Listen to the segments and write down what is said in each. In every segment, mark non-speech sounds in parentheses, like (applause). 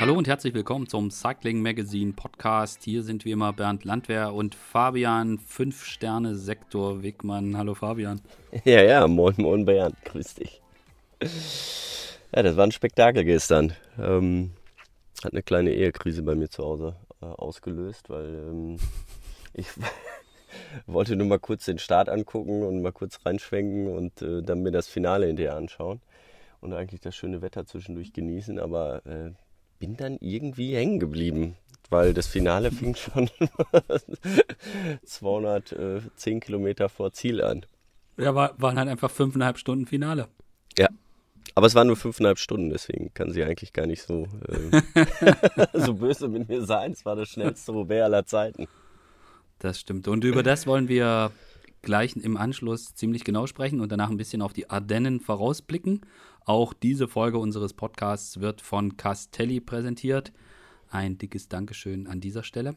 Hallo und herzlich willkommen zum Cycling Magazine Podcast. Hier sind wie immer Bernd Landwehr und Fabian, 5 Sterne Sektor Wegmann. Hallo Fabian. Ja, ja, moin, moin Bernd, grüß dich. Ja, das war ein Spektakel gestern. Ähm, hat eine kleine Ehekrise bei mir zu Hause äh, ausgelöst, weil ähm, (laughs) ich (laughs) wollte nur mal kurz den Start angucken und mal kurz reinschwenken und äh, dann mir das Finale hinterher anschauen und eigentlich das schöne Wetter zwischendurch genießen, aber äh, bin dann irgendwie hängen geblieben, weil das Finale (laughs) fing schon (laughs) 210 Kilometer vor Ziel an. Ja, war, waren halt einfach fünfeinhalb Stunden Finale. Ja, aber es waren nur fünfeinhalb Stunden, deswegen kann sie eigentlich gar nicht so, äh, (laughs) so böse mit mir sein. Es war das schnellste Roubaix aller Zeiten. Das stimmt. Und über das wollen wir gleich im Anschluss ziemlich genau sprechen und danach ein bisschen auf die Ardennen vorausblicken. Auch diese Folge unseres Podcasts wird von Castelli präsentiert. Ein dickes Dankeschön an dieser Stelle.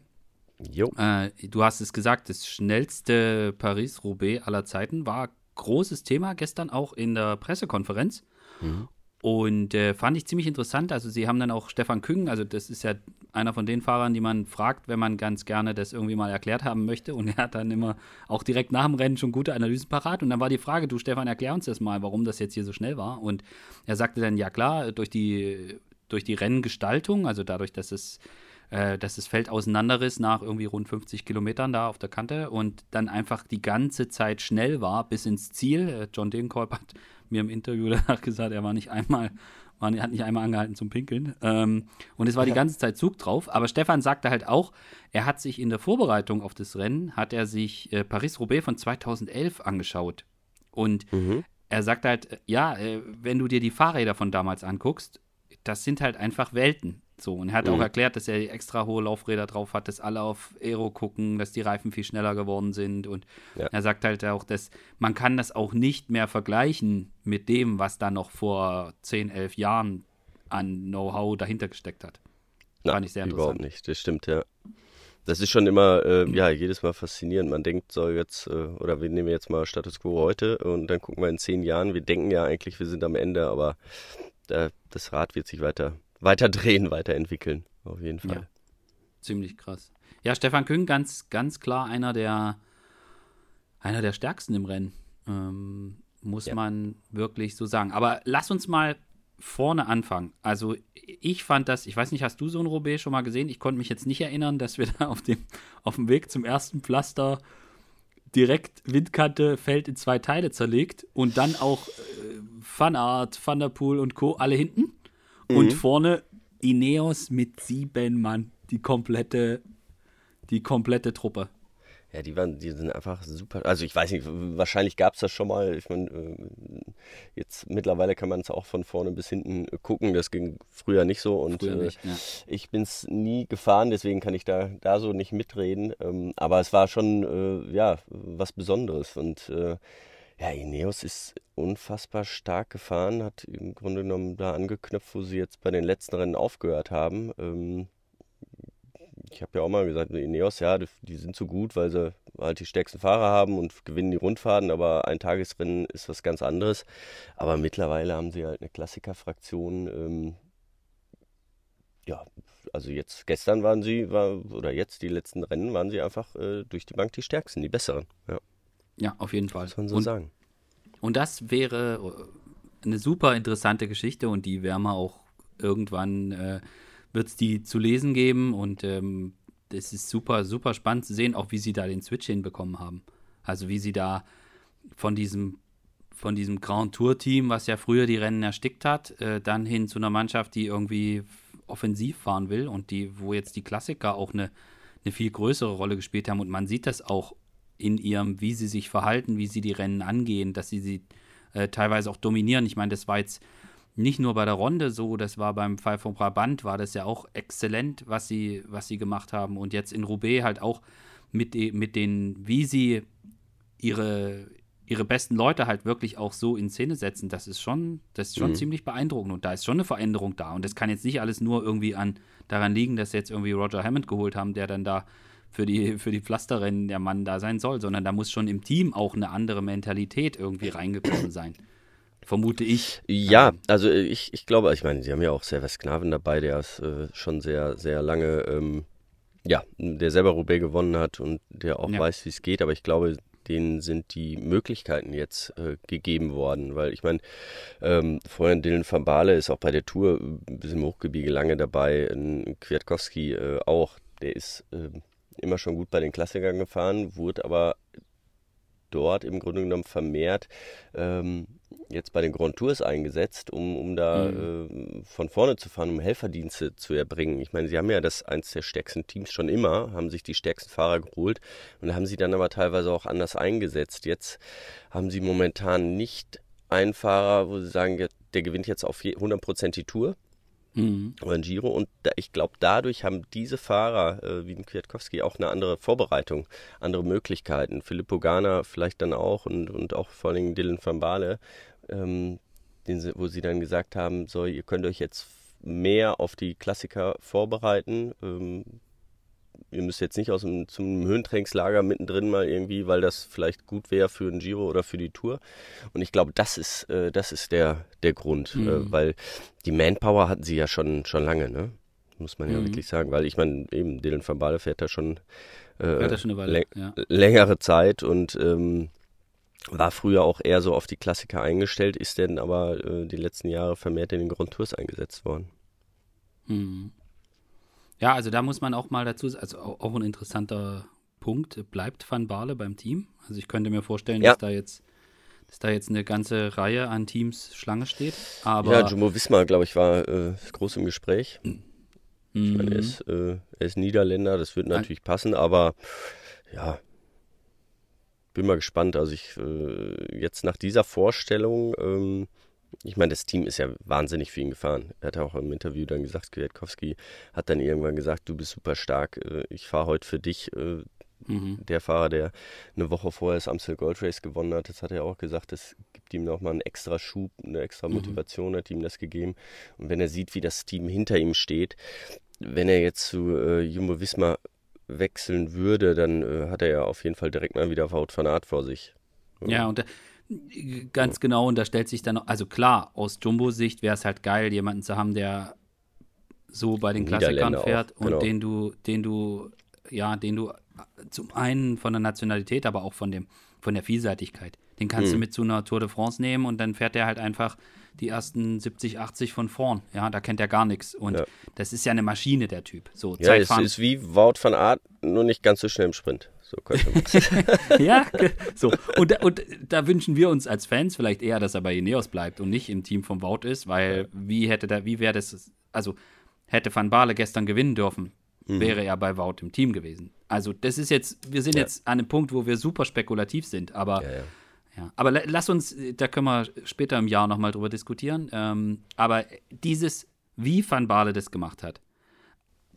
Jo. Äh, du hast es gesagt, das schnellste Paris-Roubaix aller Zeiten war großes Thema gestern auch in der Pressekonferenz. Mhm. Und äh, fand ich ziemlich interessant. Also, sie haben dann auch Stefan Küng, also das ist ja einer von den Fahrern, die man fragt, wenn man ganz gerne das irgendwie mal erklärt haben möchte. Und er hat dann immer auch direkt nach dem Rennen schon gute Analysen parat. Und dann war die Frage, du Stefan, erklär uns das mal, warum das jetzt hier so schnell war. Und er sagte dann, ja klar, durch die, durch die Renngestaltung, also dadurch, dass es äh, dass das Feld auseinanderriss nach irgendwie rund 50 Kilometern da auf der Kante und dann einfach die ganze Zeit schnell war bis ins Ziel. Äh, John Degenkolb hat mir im Interview (laughs) danach gesagt, er war nicht einmal, war, hat nicht einmal angehalten zum Pinkeln. Ähm, und es war die (laughs) ganze Zeit Zug drauf. Aber Stefan sagte halt auch, er hat sich in der Vorbereitung auf das Rennen, hat er sich äh, Paris-Roubaix von 2011 angeschaut. Und mhm. er sagte halt, äh, ja, äh, wenn du dir die Fahrräder von damals anguckst, das sind halt einfach Welten. So, und er hat mhm. auch erklärt, dass er extra hohe Laufräder drauf hat, dass alle auf Aero gucken, dass die Reifen viel schneller geworden sind. Und ja. er sagt halt auch, dass man kann das auch nicht mehr vergleichen mit dem, was da noch vor 10, 11 Jahren an Know-how dahinter gesteckt hat. Na, Fand ich sehr interessant. Überhaupt nicht, das stimmt, ja. Das ist schon immer, äh, ja, jedes Mal faszinierend. Man denkt so jetzt, äh, oder wir nehmen jetzt mal Status Quo heute und dann gucken wir in zehn Jahren. Wir denken ja eigentlich, wir sind am Ende, aber äh, das Rad wird sich weiter weiter drehen, weiterentwickeln. Auf jeden Fall. Ja, ziemlich krass. Ja, Stefan Küng, ganz, ganz klar einer der, einer der stärksten im Rennen. Ähm, muss ja. man wirklich so sagen. Aber lass uns mal vorne anfangen. Also ich fand das, ich weiß nicht, hast du so ein Roubaix schon mal gesehen? Ich konnte mich jetzt nicht erinnern, dass wir (laughs) da auf dem, auf dem Weg zum ersten Pflaster direkt Windkante Feld in zwei Teile zerlegt und dann auch äh, Fanart, Van der Poel und Co. alle hinten. Mhm. Und vorne Ineos mit sieben Mann. Die komplette, die komplette Truppe. Ja, die waren, die sind einfach super. Also ich weiß nicht, wahrscheinlich gab es das schon mal. Ich meine, äh, jetzt mittlerweile kann man es auch von vorne bis hinten gucken. Das ging früher nicht so und nicht, äh, ja. ich bin es nie gefahren, deswegen kann ich da, da so nicht mitreden. Ähm, aber es war schon äh, ja was Besonderes und äh, ja, Ineos ist unfassbar stark gefahren, hat im Grunde genommen da angeknüpft, wo sie jetzt bei den letzten Rennen aufgehört haben. Ähm, ich habe ja auch mal gesagt, Ineos, ja, die, die, sind so gut, weil sie halt die stärksten Fahrer haben und gewinnen die Rundfahrten, aber ein Tagesrennen ist was ganz anderes. Aber mittlerweile haben sie halt eine Klassikerfraktion. Ähm, ja, also jetzt, gestern waren sie, war, oder jetzt die letzten Rennen waren sie einfach äh, durch die Bank die stärksten, die besseren. Ja. Ja, auf jeden Fall. Muss man so und, sagen. Und das wäre eine super interessante Geschichte und die werden wir auch irgendwann, äh, wird es die zu lesen geben und ähm, das ist super, super spannend zu sehen, auch wie sie da den Switch hinbekommen haben. Also wie sie da von diesem von diesem Grand Tour Team, was ja früher die Rennen erstickt hat, äh, dann hin zu einer Mannschaft, die irgendwie offensiv fahren will und die, wo jetzt die Klassiker auch eine, eine viel größere Rolle gespielt haben und man sieht das auch in ihrem, wie sie sich verhalten, wie sie die Rennen angehen, dass sie sie äh, teilweise auch dominieren. Ich meine, das war jetzt nicht nur bei der Ronde so, das war beim Fall von Brabant, war das ja auch exzellent, was sie, was sie gemacht haben. Und jetzt in Roubaix halt auch mit, mit den, wie sie ihre, ihre besten Leute halt wirklich auch so in Szene setzen, das ist schon, das ist schon mhm. ziemlich beeindruckend. Und da ist schon eine Veränderung da. Und das kann jetzt nicht alles nur irgendwie an, daran liegen, dass sie jetzt irgendwie Roger Hammond geholt haben, der dann da für die, für die Pflasterrennen der Mann da sein soll, sondern da muss schon im Team auch eine andere Mentalität irgendwie reingekommen sein. vermute ich. Ja, also ich, ich glaube, ich meine, sie haben ja auch Servus Knaven dabei, der ist äh, schon sehr, sehr lange, ähm, ja, der selber Roubaix gewonnen hat und der auch ja. weiß, wie es geht, aber ich glaube, denen sind die Möglichkeiten jetzt äh, gegeben worden, weil ich meine, ähm, vorhin Dylan van Baale ist auch bei der Tour ein bisschen im Hochgebirge lange dabei, ein Kwiatkowski äh, auch, der ist äh, immer schon gut bei den Klassikern gefahren, wurde aber dort im Grunde genommen vermehrt ähm, jetzt bei den Grand Tours eingesetzt, um, um da mhm. äh, von vorne zu fahren, um Helferdienste zu erbringen. Ich meine, sie haben ja das eins der stärksten Teams schon immer, haben sich die stärksten Fahrer geholt und haben sie dann aber teilweise auch anders eingesetzt. Jetzt haben sie momentan nicht einen Fahrer, wo sie sagen, der gewinnt jetzt auf 100% die Tour, mhm. oder ein Giro. Und da, ich glaube, dadurch haben diese Fahrer äh, wie ein Kwiatkowski auch eine andere Vorbereitung, andere Möglichkeiten. Filippo Gana vielleicht dann auch und, und auch vor allem Dylan van Baale, ähm, den, wo sie dann gesagt haben, so, ihr könnt euch jetzt mehr auf die Klassiker vorbereiten. Ähm, ihr müsst jetzt nicht aus dem, zum Höhentrainingslager mittendrin mal irgendwie, weil das vielleicht gut wäre für ein Giro oder für die Tour. Und ich glaube, das ist, äh, das ist der, der Grund, äh, mhm. äh, weil die Manpower hatten sie ja schon, schon lange, ne? Muss man ja mhm. wirklich sagen, weil ich meine, eben Dylan van Baale fährt da schon, äh, fährt schon eine Weile, ja. längere Zeit und ähm, war früher auch eher so auf die Klassiker eingestellt, ist denn aber äh, die letzten Jahre vermehrt in den Grand Tours eingesetzt worden. Mhm. Ja, also da muss man auch mal dazu, also auch ein interessanter Punkt, bleibt Van Baale beim Team? Also ich könnte mir vorstellen, ja. dass da jetzt dass da jetzt eine ganze Reihe an Teams Schlange steht. Aber ja, Jumbo Wismar, glaube ich, war äh, groß im Gespräch. Mhm. Ich meine, er ist, äh, er ist Niederländer, das wird natürlich passen, aber ja, bin mal gespannt. Also ich äh, jetzt nach dieser Vorstellung ähm, ich meine, das Team ist ja wahnsinnig für ihn gefahren. Er hat auch im Interview dann gesagt, Kwiatkowski hat dann irgendwann gesagt, du bist super stark, äh, ich fahre heute für dich. Äh, mhm. Der Fahrer, der eine Woche vorher das Amstel Gold Race gewonnen hat, das hat er auch gesagt, das gibt ihm nochmal einen extra Schub, eine extra mhm. Motivation mhm. hat ihm das gegeben. Und wenn er sieht, wie das Team hinter ihm steht, wenn er jetzt zu äh, Jumbo Visma wechseln würde, dann äh, hat er ja auf jeden Fall direkt mal wieder Wout van Aert vor sich. Ja, und Ganz genau, und da stellt sich dann, also klar, aus Jumbo-Sicht wäre es halt geil, jemanden zu haben, der so bei den Klassikern fährt auch, genau. und den du, den du, ja, den du zum einen von der Nationalität, aber auch von dem, von der Vielseitigkeit. Den kannst hm. du mit zu einer Tour de France nehmen und dann fährt er halt einfach die ersten 70, 80 von vorn. Ja, da kennt er gar nichts. Und ja. das ist ja eine Maschine, der Typ. So, ja, es ist wie Wout van Art, nur nicht ganz so schnell im Sprint. So könnte (laughs) man Ja, so. Und, da, und da wünschen wir uns als Fans vielleicht eher, dass er bei Ineos bleibt und nicht im Team von Wout ist, weil wie hätte da, wie wäre das, also hätte Van Baale gestern gewinnen dürfen, mhm. wäre er bei Wout im Team gewesen. Also das ist jetzt, wir sind ja. jetzt an einem Punkt, wo wir super spekulativ sind, aber ja, ja. Ja, aber lass uns, da können wir später im Jahr nochmal drüber diskutieren. Ähm, aber dieses, wie Van Baale das gemacht hat,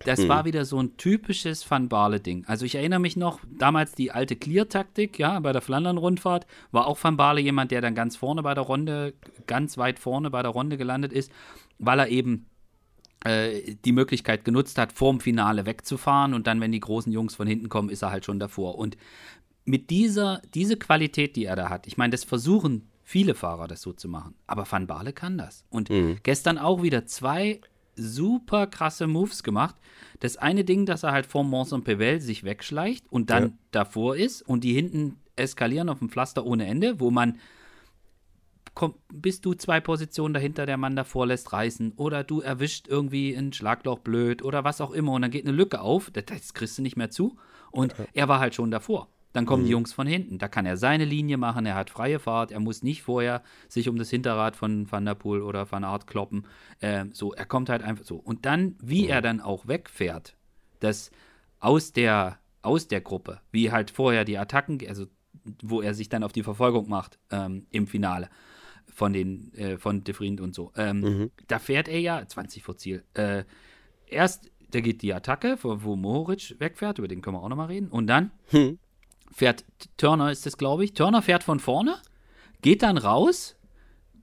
das mhm. war wieder so ein typisches Van Baale-Ding. Also ich erinnere mich noch, damals die alte Clear-Taktik, ja, bei der Flandern-Rundfahrt, war auch Van Baale jemand, der dann ganz vorne bei der Runde, ganz weit vorne bei der Runde gelandet ist, weil er eben äh, die Möglichkeit genutzt hat, vorm Finale wegzufahren und dann, wenn die großen Jungs von hinten kommen, ist er halt schon davor. Und mit dieser, diese Qualität, die er da hat, ich meine, das versuchen viele Fahrer, das so zu machen, aber Van Baale kann das. Und mhm. gestern auch wieder zwei super krasse Moves gemacht. Das eine Ding, dass er halt vor Mons und Pevel sich wegschleicht und dann ja. davor ist und die hinten eskalieren auf dem Pflaster ohne Ende, wo man komm, bist du zwei Positionen dahinter, der Mann davor lässt reißen oder du erwischt irgendwie ein Schlagloch blöd oder was auch immer und dann geht eine Lücke auf, das kriegst du nicht mehr zu und ja. er war halt schon davor. Dann kommen mhm. die Jungs von hinten. Da kann er seine Linie machen, er hat freie Fahrt, er muss nicht vorher sich um das Hinterrad von Van der Poel oder Van Aert kloppen. Äh, so, er kommt halt einfach so. Und dann, wie mhm. er dann auch wegfährt, das aus der, aus der Gruppe, wie halt vorher die Attacken, also wo er sich dann auf die Verfolgung macht ähm, im Finale von den, äh, von De Vriend und so. Ähm, mhm. Da fährt er ja 20 vor Ziel. Äh, erst, da geht die Attacke, wo, wo Mohoric wegfährt, über den können wir auch nochmal reden. Und dann hm fährt Turner, ist das, glaube ich. Turner fährt von vorne, geht dann raus,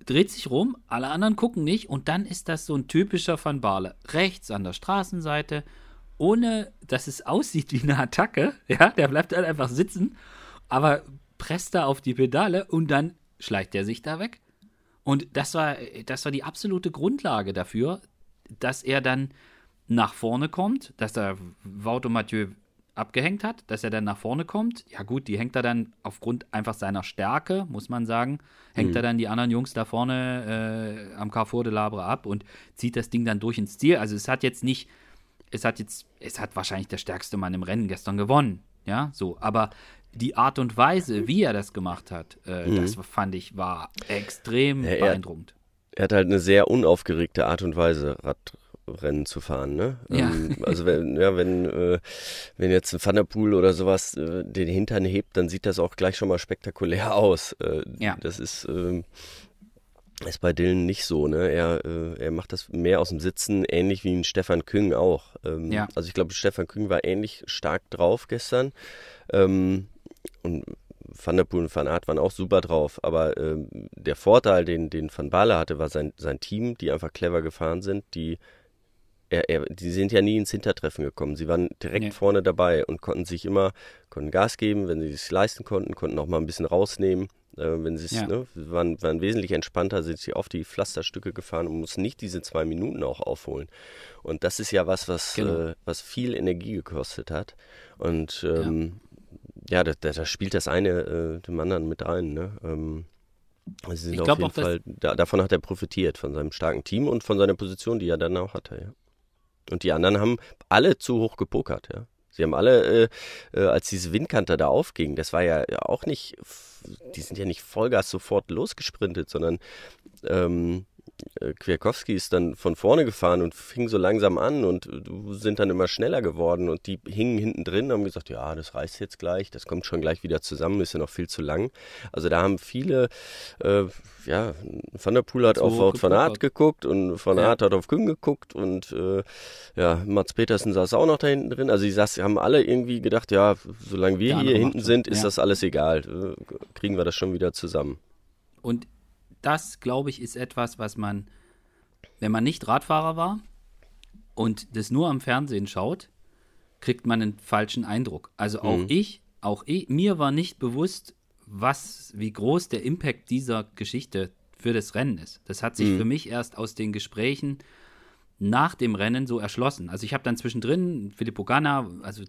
dreht sich rum, alle anderen gucken nicht und dann ist das so ein typischer Van Baale. Rechts an der Straßenseite, ohne dass es (laughs) aussieht wie eine Attacke. Ja, der bleibt halt einfach sitzen, aber presst da auf die Pedale und dann schleicht er sich da weg. Und das war, das war die absolute Grundlage dafür, dass er dann nach vorne kommt, dass er Wout Mathieu abgehängt hat, dass er dann nach vorne kommt. Ja gut, die hängt er dann aufgrund einfach seiner Stärke, muss man sagen, hängt mhm. er dann die anderen Jungs da vorne äh, am Carrefour de Labre ab und zieht das Ding dann durch ins Ziel. Also es hat jetzt nicht, es hat jetzt, es hat wahrscheinlich der stärkste Mann im Rennen gestern gewonnen. Ja, so, aber die Art und Weise, wie er das gemacht hat, äh, mhm. das fand ich, war extrem ja, beeindruckend. Er hat halt eine sehr unaufgeregte Art und Weise, Rad, Rennen zu fahren. Ne? Ja. Ähm, also wenn, ja, wenn, äh, wenn jetzt ein Thunderpool oder sowas äh, den Hintern hebt, dann sieht das auch gleich schon mal spektakulär aus. Äh, ja. Das ist, ähm, ist bei Dylan nicht so. Ne? Er, äh, er macht das mehr aus dem Sitzen, ähnlich wie ein Stefan Küng auch. Ähm, ja. Also ich glaube, Stefan Küng war ähnlich stark drauf gestern. Ähm, und Van der Poel und Van Aert waren auch super drauf, aber ähm, der Vorteil, den, den Van Baale hatte, war sein, sein Team, die einfach clever gefahren sind, die er, er, die sind ja nie ins Hintertreffen gekommen. Sie waren direkt nee. vorne dabei und konnten sich immer, konnten Gas geben, wenn sie es leisten konnten, konnten auch mal ein bisschen rausnehmen. Äh, wenn sie ja. ne, waren, waren wesentlich entspannter, sind sie auf die Pflasterstücke gefahren und mussten nicht diese zwei Minuten auch aufholen. Und das ist ja was, was, genau. äh, was viel Energie gekostet hat. Und ähm, ja, ja da, da, spielt das eine äh, dem anderen mit rein. Ne? Ähm, sind ich auf jeden Fall, da, davon hat er profitiert, von seinem starken Team und von seiner Position, die er dann auch hatte. Ja. Und die anderen haben alle zu hoch gepokert, ja. Sie haben alle, äh, äh, als diese Windkante da aufging, das war ja auch nicht, die sind ja nicht Vollgas sofort losgesprintet, sondern ähm, äh, Kwiatkowski ist dann von vorne gefahren und fing so langsam an und äh, sind dann immer schneller geworden und die hingen hinten drin und haben gesagt, ja, das reißt jetzt gleich, das kommt schon gleich wieder zusammen, ist ja noch viel zu lang. Also da haben viele, äh, ja, Van der Poel hat so auf van Aert geguckt und Van Aert ja. hat auf Küng geguckt und äh, ja, Mats Petersen saß auch noch da hinten drin. Also die saß, haben alle irgendwie gedacht, ja, solange wir hier hinten sind, ist ja. das alles egal. Äh, kriegen wir das schon wieder zusammen. Und das, glaube ich, ist etwas, was man, wenn man nicht Radfahrer war und das nur am Fernsehen schaut, kriegt man einen falschen Eindruck. Also auch mhm. ich, auch ich, mir war nicht bewusst, was, wie groß der Impact dieser Geschichte für das Rennen ist. Das hat sich mhm. für mich erst aus den Gesprächen nach dem Rennen so erschlossen. Also ich habe dann zwischendrin Filippo Ganna, also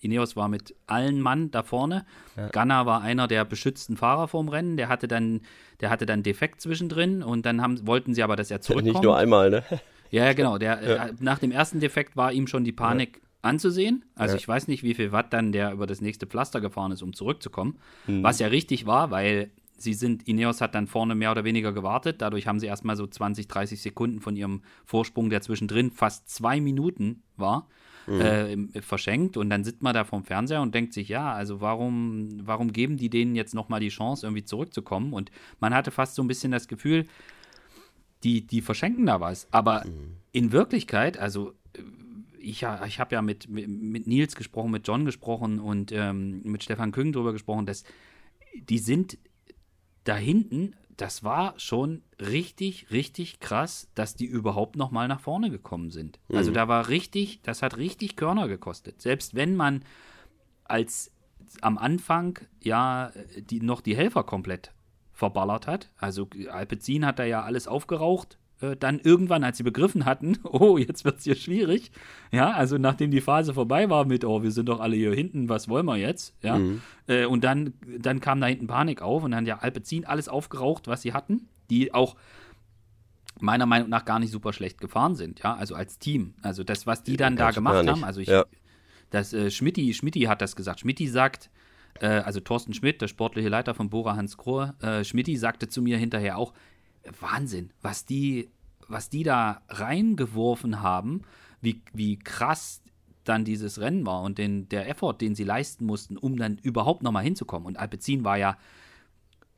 Ineos war mit allen Mann da vorne. Ja. Ganna war einer der beschützten Fahrer vorm Rennen. Der hatte dann, der hatte dann Defekt zwischendrin und dann haben, wollten sie aber, dass er (laughs) zurückkommt. Nicht nur einmal, ne? (laughs) Ja, genau. Der, ja. Äh, nach dem ersten Defekt war ihm schon die Panik ja. anzusehen. Also ich weiß nicht, wie viel Watt dann der über das nächste Pflaster gefahren ist, um zurückzukommen. Mhm. Was ja richtig war, weil sie sind, Ineos hat dann vorne mehr oder weniger gewartet. Dadurch haben sie erstmal so 20, 30 Sekunden von ihrem Vorsprung, der zwischendrin fast zwei Minuten war, mhm. äh, verschenkt. Und dann sitzt man da vorm Fernseher und denkt sich, ja, also warum, warum geben die denen jetzt nochmal die Chance, irgendwie zurückzukommen? Und man hatte fast so ein bisschen das Gefühl, die, die verschenken da was. Aber mhm. in Wirklichkeit, also äh, ich, ich habe ja mit, mit Nils gesprochen, mit John gesprochen und ähm, mit Stefan Küng drüber gesprochen, dass die sind da hinten das war schon richtig, richtig krass, dass die überhaupt noch mal nach vorne gekommen sind. Also mhm. Also da war richtig, das hat richtig Körner gekostet. Selbst wenn man als am Anfang ja die, noch die Helfer komplett verballert hat. Also Alpecin hat da ja alles aufgeraucht, äh, dann irgendwann, als sie begriffen hatten, (laughs) oh, jetzt wird es hier schwierig, ja, also nachdem die Phase vorbei war mit, oh, wir sind doch alle hier hinten, was wollen wir jetzt, ja, mhm. äh, und dann, dann kam da hinten Panik auf und dann ja Alpecin alles aufgeraucht, was sie hatten, die auch meiner Meinung nach gar nicht super schlecht gefahren sind, ja, also als Team, also das, was die dann da gemacht haben, also ich, ja. das, äh, Schmidti, Schmidti hat das gesagt, Schmidti sagt, äh, also Thorsten Schmidt, der sportliche Leiter von Bora Hans Krohr, äh, Schmidti sagte zu mir hinterher auch, Wahnsinn, was die, was die da reingeworfen haben, wie, wie krass dann dieses Rennen war und den, der Effort, den sie leisten mussten, um dann überhaupt nochmal hinzukommen. Und Alpecin war ja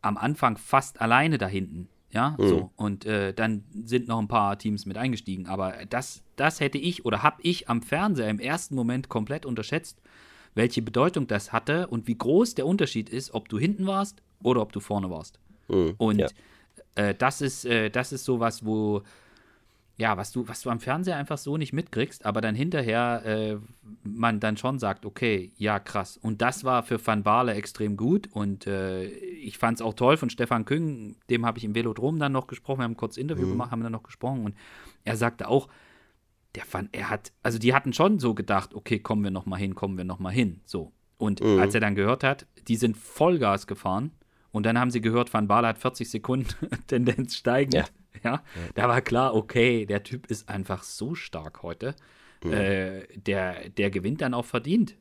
am Anfang fast alleine da hinten. Ja, mhm. so. Und äh, dann sind noch ein paar Teams mit eingestiegen. Aber das, das hätte ich oder habe ich am Fernseher im ersten Moment komplett unterschätzt, welche Bedeutung das hatte und wie groß der Unterschied ist, ob du hinten warst oder ob du vorne warst. Mhm. Und ja. Äh, das ist, äh, das ist sowas, wo, ja, was du, was du am Fernseher einfach so nicht mitkriegst, aber dann hinterher äh, man dann schon sagt, okay, ja, krass. Und das war für Van Baale extrem gut und äh, ich fand es auch toll von Stefan Küng, dem habe ich im Velodrom dann noch gesprochen, wir haben kurz Interview mhm. gemacht, haben dann noch gesprochen und er sagte auch, der fand, er hat, also die hatten schon so gedacht, okay, kommen wir noch mal hin, kommen wir noch mal hin, so. Und mhm. als er dann gehört hat, die sind Vollgas gefahren und dann haben sie gehört, Van Baale hat 40 Sekunden (laughs) Tendenz steigend. Ja. Ja, da war klar, okay, der Typ ist einfach so stark heute. Ja. Äh, der, der gewinnt dann auch verdient.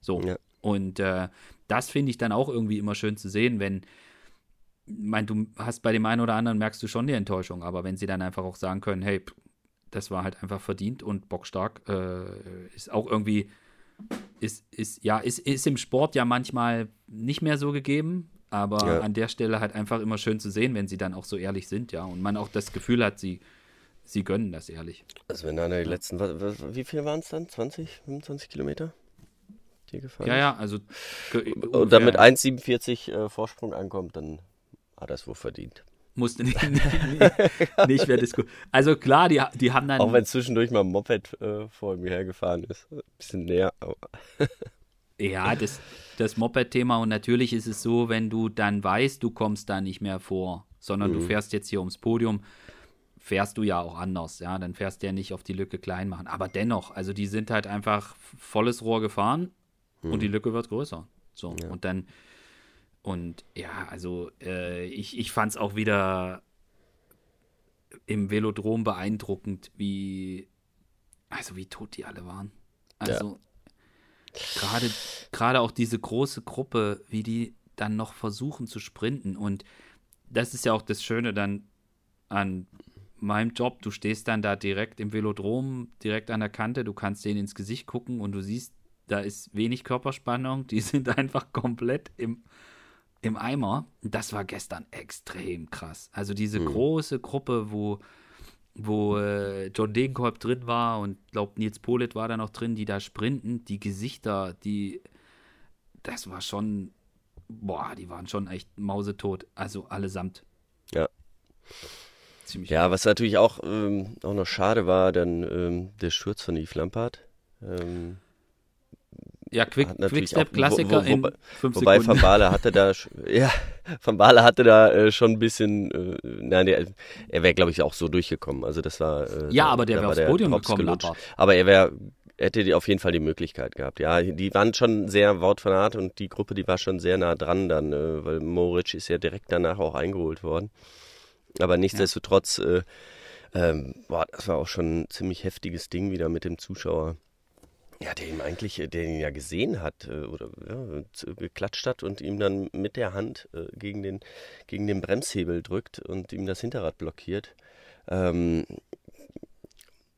So. Ja. Und äh, das finde ich dann auch irgendwie immer schön zu sehen, wenn, mein, du hast bei dem einen oder anderen merkst du schon die Enttäuschung, aber wenn sie dann einfach auch sagen können, hey, das war halt einfach verdient und bockstark, äh, ist auch irgendwie, ist, ist, ja, ist, ist im Sport ja manchmal nicht mehr so gegeben. Aber ja. an der Stelle halt einfach immer schön zu sehen, wenn sie dann auch so ehrlich sind, ja. Und man auch das Gefühl hat, sie, sie gönnen das ehrlich. Also wenn da die letzten, wie viel waren es dann? 20, 25 Kilometer? Die gefahren ja, ja, also. Und dann mit 1,47 äh, Vorsprung ankommt, dann hat er es wohl verdient. Musste (laughs) nicht, nicht, nicht mehr diskutieren. Also klar, die, die haben dann. Auch wenn zwischendurch mal ein Moped äh, vor mir hergefahren ist. Ein bisschen näher. (laughs) Ja, das, das Moped-Thema und natürlich ist es so, wenn du dann weißt, du kommst da nicht mehr vor, sondern mhm. du fährst jetzt hier ums Podium, fährst du ja auch anders, ja, dann fährst du ja nicht auf die Lücke klein machen. Aber dennoch, also die sind halt einfach volles Rohr gefahren mhm. und die Lücke wird größer. So, ja. und dann, und ja, also äh, ich, ich fand es auch wieder im Velodrom beeindruckend, wie, also wie tot die alle waren. Also, ja Gerade, gerade auch diese große Gruppe, wie die dann noch versuchen zu sprinten. Und das ist ja auch das Schöne dann an meinem Job. Du stehst dann da direkt im Velodrom, direkt an der Kante, du kannst denen ins Gesicht gucken und du siehst, da ist wenig Körperspannung, die (laughs) sind einfach komplett im, im Eimer. Das war gestern extrem krass. Also diese mhm. große Gruppe, wo wo äh, John Degenkolb drin war und glaube Nils Polit war da noch drin, die da sprinten, die Gesichter, die, das war schon, boah, die waren schon echt mausetot, also allesamt. Ja. Ziemlich ja, was natürlich auch, ähm, auch noch schade war, dann ähm, der Sturz von Yves Lampard. Ähm, ja, Quick, Quickstep-Klassiker in fünf Wobei Sekunden. Van Baale hatte da, (laughs) ja, Van Baale hatte da äh, schon ein bisschen, äh, nein, der, er wäre, glaube ich, auch so durchgekommen. Also das war. Äh, ja, aber der wäre aufs Podium gekommen, gelutscht. Aber er wäre, hätte die auf jeden Fall die Möglichkeit gehabt. Ja, die waren schon sehr wortfanat und die Gruppe, die war schon sehr nah dran dann, äh, weil Moritz ist ja direkt danach auch eingeholt worden. Aber nichtsdestotrotz, ja. Äh, ähm, boah, das war auch schon ein ziemlich heftiges Ding wieder mit dem Zuschauer. Ja, der ihn eigentlich, äh, der ihn ja gesehen hat äh, oder ja, geklatscht hat und ihm dann mit der Hand äh, gegen, den, gegen den Bremshebel drückt und ihm das Hinterrad blockiert. Ähm,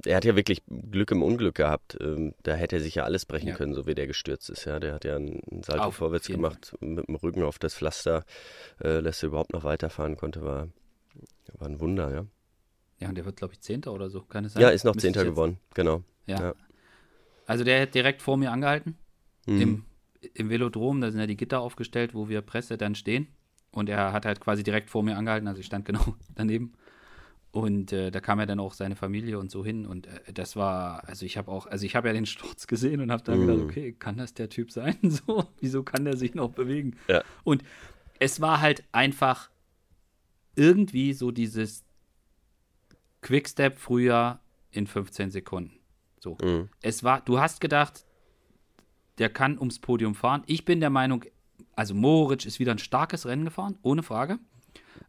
er hat ja wirklich Glück im Unglück gehabt. Ähm, da hätte er sich ja alles brechen ja. können, so wie der gestürzt ist. Ja, der hat ja einen Salto auf, vorwärts gemacht mit dem Rücken auf das Pflaster, äh, dass er überhaupt noch weiterfahren konnte, war, war ein Wunder, ja. Ja, und der wird, glaube ich, Zehnter oder so, kann es sein? Ja, ist noch Zehnter geworden, genau. Ja. ja. Also der hat direkt vor mir angehalten. Mhm. Im, Im Velodrom, da sind ja die Gitter aufgestellt, wo wir Presse dann stehen. Und er hat halt quasi direkt vor mir angehalten, also ich stand (laughs) genau daneben. Und äh, da kam ja dann auch seine Familie und so hin. Und äh, das war, also ich habe auch, also ich habe ja den Sturz (laughs) gesehen und habe dann mhm. gedacht, okay, kann das der Typ sein? (laughs) So, wieso kann der sich noch bewegen? Ja. Und es war halt einfach irgendwie so dieses Quickstep früher in 15 Sekunden. So. Mhm. Es war, du hast gedacht, der kann ums Podium fahren. Ich bin der Meinung, also Moritz ist wieder ein starkes Rennen gefahren, ohne Frage.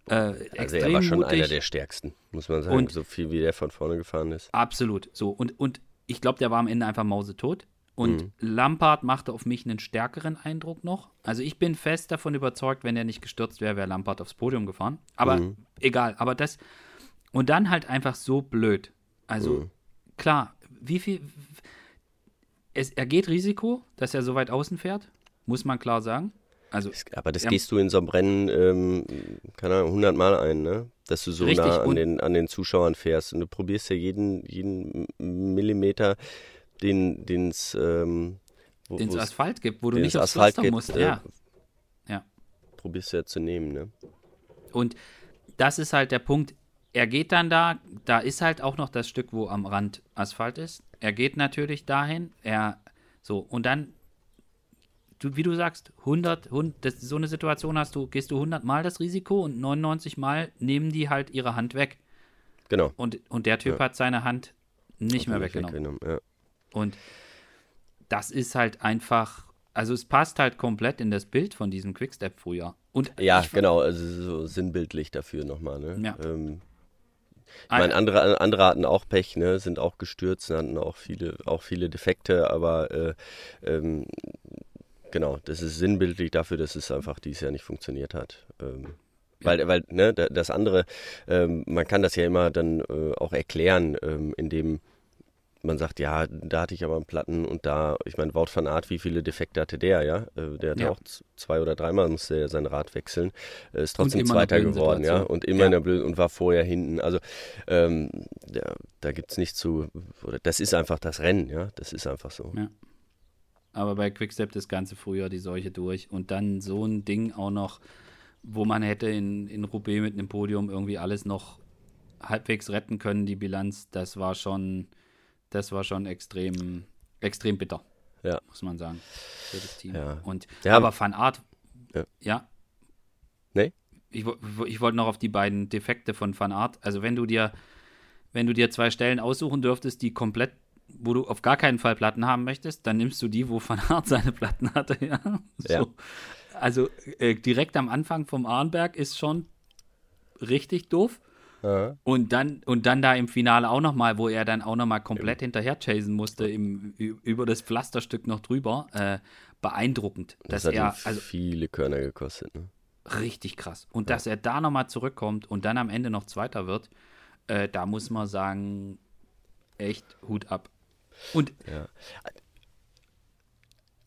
Äh, also er war schon mutig. einer der stärksten, muss man sagen, und so viel wie der von vorne gefahren ist. Absolut. So, und, und ich glaube, der war am Ende einfach mausetot. Und mhm. Lampard machte auf mich einen stärkeren Eindruck noch. Also ich bin fest davon überzeugt, wenn er nicht gestürzt wäre, wäre Lampard aufs Podium gefahren. Aber mhm. egal, aber das. Und dann halt einfach so blöd. Also mhm. klar, wie viel. Es, er geht Risiko, dass er so weit außen fährt, muss man klar sagen. Also, aber das gehst du in so einem Rennen, ähm, keine Ahnung, 100 Mal ein, ne? Dass du so nah an den, an den Zuschauern fährst und du probierst ja jeden, jeden Millimeter, den es ähm, den Asphalt gibt, wo du nicht aufs Asphalt gibt, musst. Äh, ja. ja. Probierst du ja zu nehmen, ne? Und das ist halt der Punkt, er geht dann da, da ist halt auch noch das Stück, wo am Rand Asphalt ist. Er geht natürlich dahin, er so und dann du, wie du sagst, 100, 100 das, so eine Situation hast du, gehst du 100 Mal das Risiko und 99 Mal nehmen die halt ihre Hand weg. Genau. Und, und der Typ ja. hat seine Hand nicht mehr weggenommen. weggenommen ja. Und das ist halt einfach, also es passt halt komplett in das Bild von diesem Quickstep früher. Und ja, genau, also so sinnbildlich dafür nochmal. Ne? Ja. Ähm, ich meine, andere, andere hatten auch Pech, ne? sind auch gestürzt, hatten auch viele, auch viele Defekte, aber äh, ähm, genau, das ist sinnbildlich dafür, dass es einfach dieses Jahr nicht funktioniert hat. Ähm, weil, weil ne, das andere, ähm, man kann das ja immer dann äh, auch erklären, ähm, indem man sagt, ja, da hatte ich aber einen Platten und da, ich meine, Wout van Art, wie viele Defekte hatte der, ja? Äh, der hatte ja. auch zwei oder dreimal musste er sein Rad wechseln, äh, ist trotzdem Zweiter geworden, ja, und immer ja. in der Blöd und war vorher hinten. Also ähm, ja, da gibt es nicht zu, oder das ist einfach das Rennen, ja, das ist einfach so. Ja. Aber bei Quickstep das ganze Frühjahr die Seuche durch und dann so ein Ding auch noch, wo man hätte in, in Roubaix mit einem Podium irgendwie alles noch halbwegs retten können, die Bilanz, das war schon das war schon extrem, extrem bitter. Ja. Muss man sagen. Für das Team. Ja. Und, ja, aber Van Art, ja. ja. Nee? Ich, ich wollte noch auf die beiden Defekte von Van Art. Also, wenn du dir, wenn du dir zwei Stellen aussuchen dürftest, die komplett wo du auf gar keinen Fall Platten haben möchtest, dann nimmst du die, wo Van Aert (laughs) seine Platten hatte. Ja? So. ja. Also äh, direkt am Anfang vom Arnberg ist schon richtig doof. Und dann und dann da im Finale auch noch mal, wo er dann auch noch mal komplett ja. hinterher chasen musste im, über das Pflasterstück noch drüber. Äh, beeindruckend, das dass hat er also viele Körner gekostet. Ne? Richtig krass. Und ja. dass er da noch mal zurückkommt und dann am Ende noch Zweiter wird, äh, da muss man sagen, echt Hut ab. Und ja.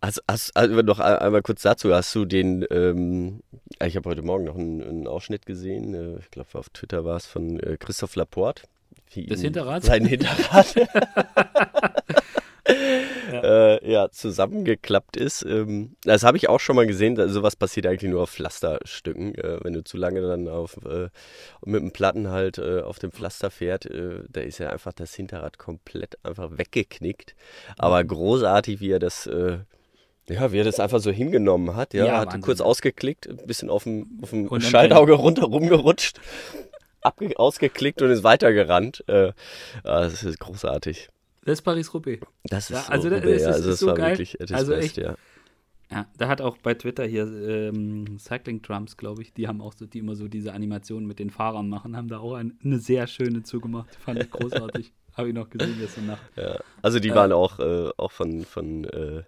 Also, hast, also noch einmal kurz dazu, hast du den, ähm, ich habe heute Morgen noch einen, einen Ausschnitt gesehen, äh, ich glaube auf Twitter war es von äh, Christoph Laporte. Das Hinterrad? Sein Hinterrad. (laughs) ja. Äh, ja. zusammengeklappt ist. Ähm, das habe ich auch schon mal gesehen. Sowas passiert eigentlich nur auf Pflasterstücken. Äh, wenn du zu lange dann auf, äh, mit dem Platten halt äh, auf dem Pflaster fährt, äh, da ist ja einfach das Hinterrad komplett einfach weggeknickt. Aber mhm. großartig, wie er das äh, ja, wie er das einfach so hingenommen hat. Ja, ja hatte kurz ausgeklickt, ein bisschen auf dem, auf dem Schaltauge runter rumgerutscht, (laughs) ausgeklickt und ist weitergerannt. Äh, das ist großartig. Das ist Paris-Roubaix. Das ist ja, also, so das, ja, also das so war geil. wirklich das also Best, echt, ja. Ja, da hat auch bei Twitter hier ähm, Cycling Trumps, glaube ich, die haben auch so, die immer so diese Animationen mit den Fahrern machen, haben da auch ein, eine sehr schöne zugemacht. Fand ich großartig. (laughs) Habe ich noch gesehen gestern Nacht. Ja, also die äh, waren auch, äh, auch von, von äh,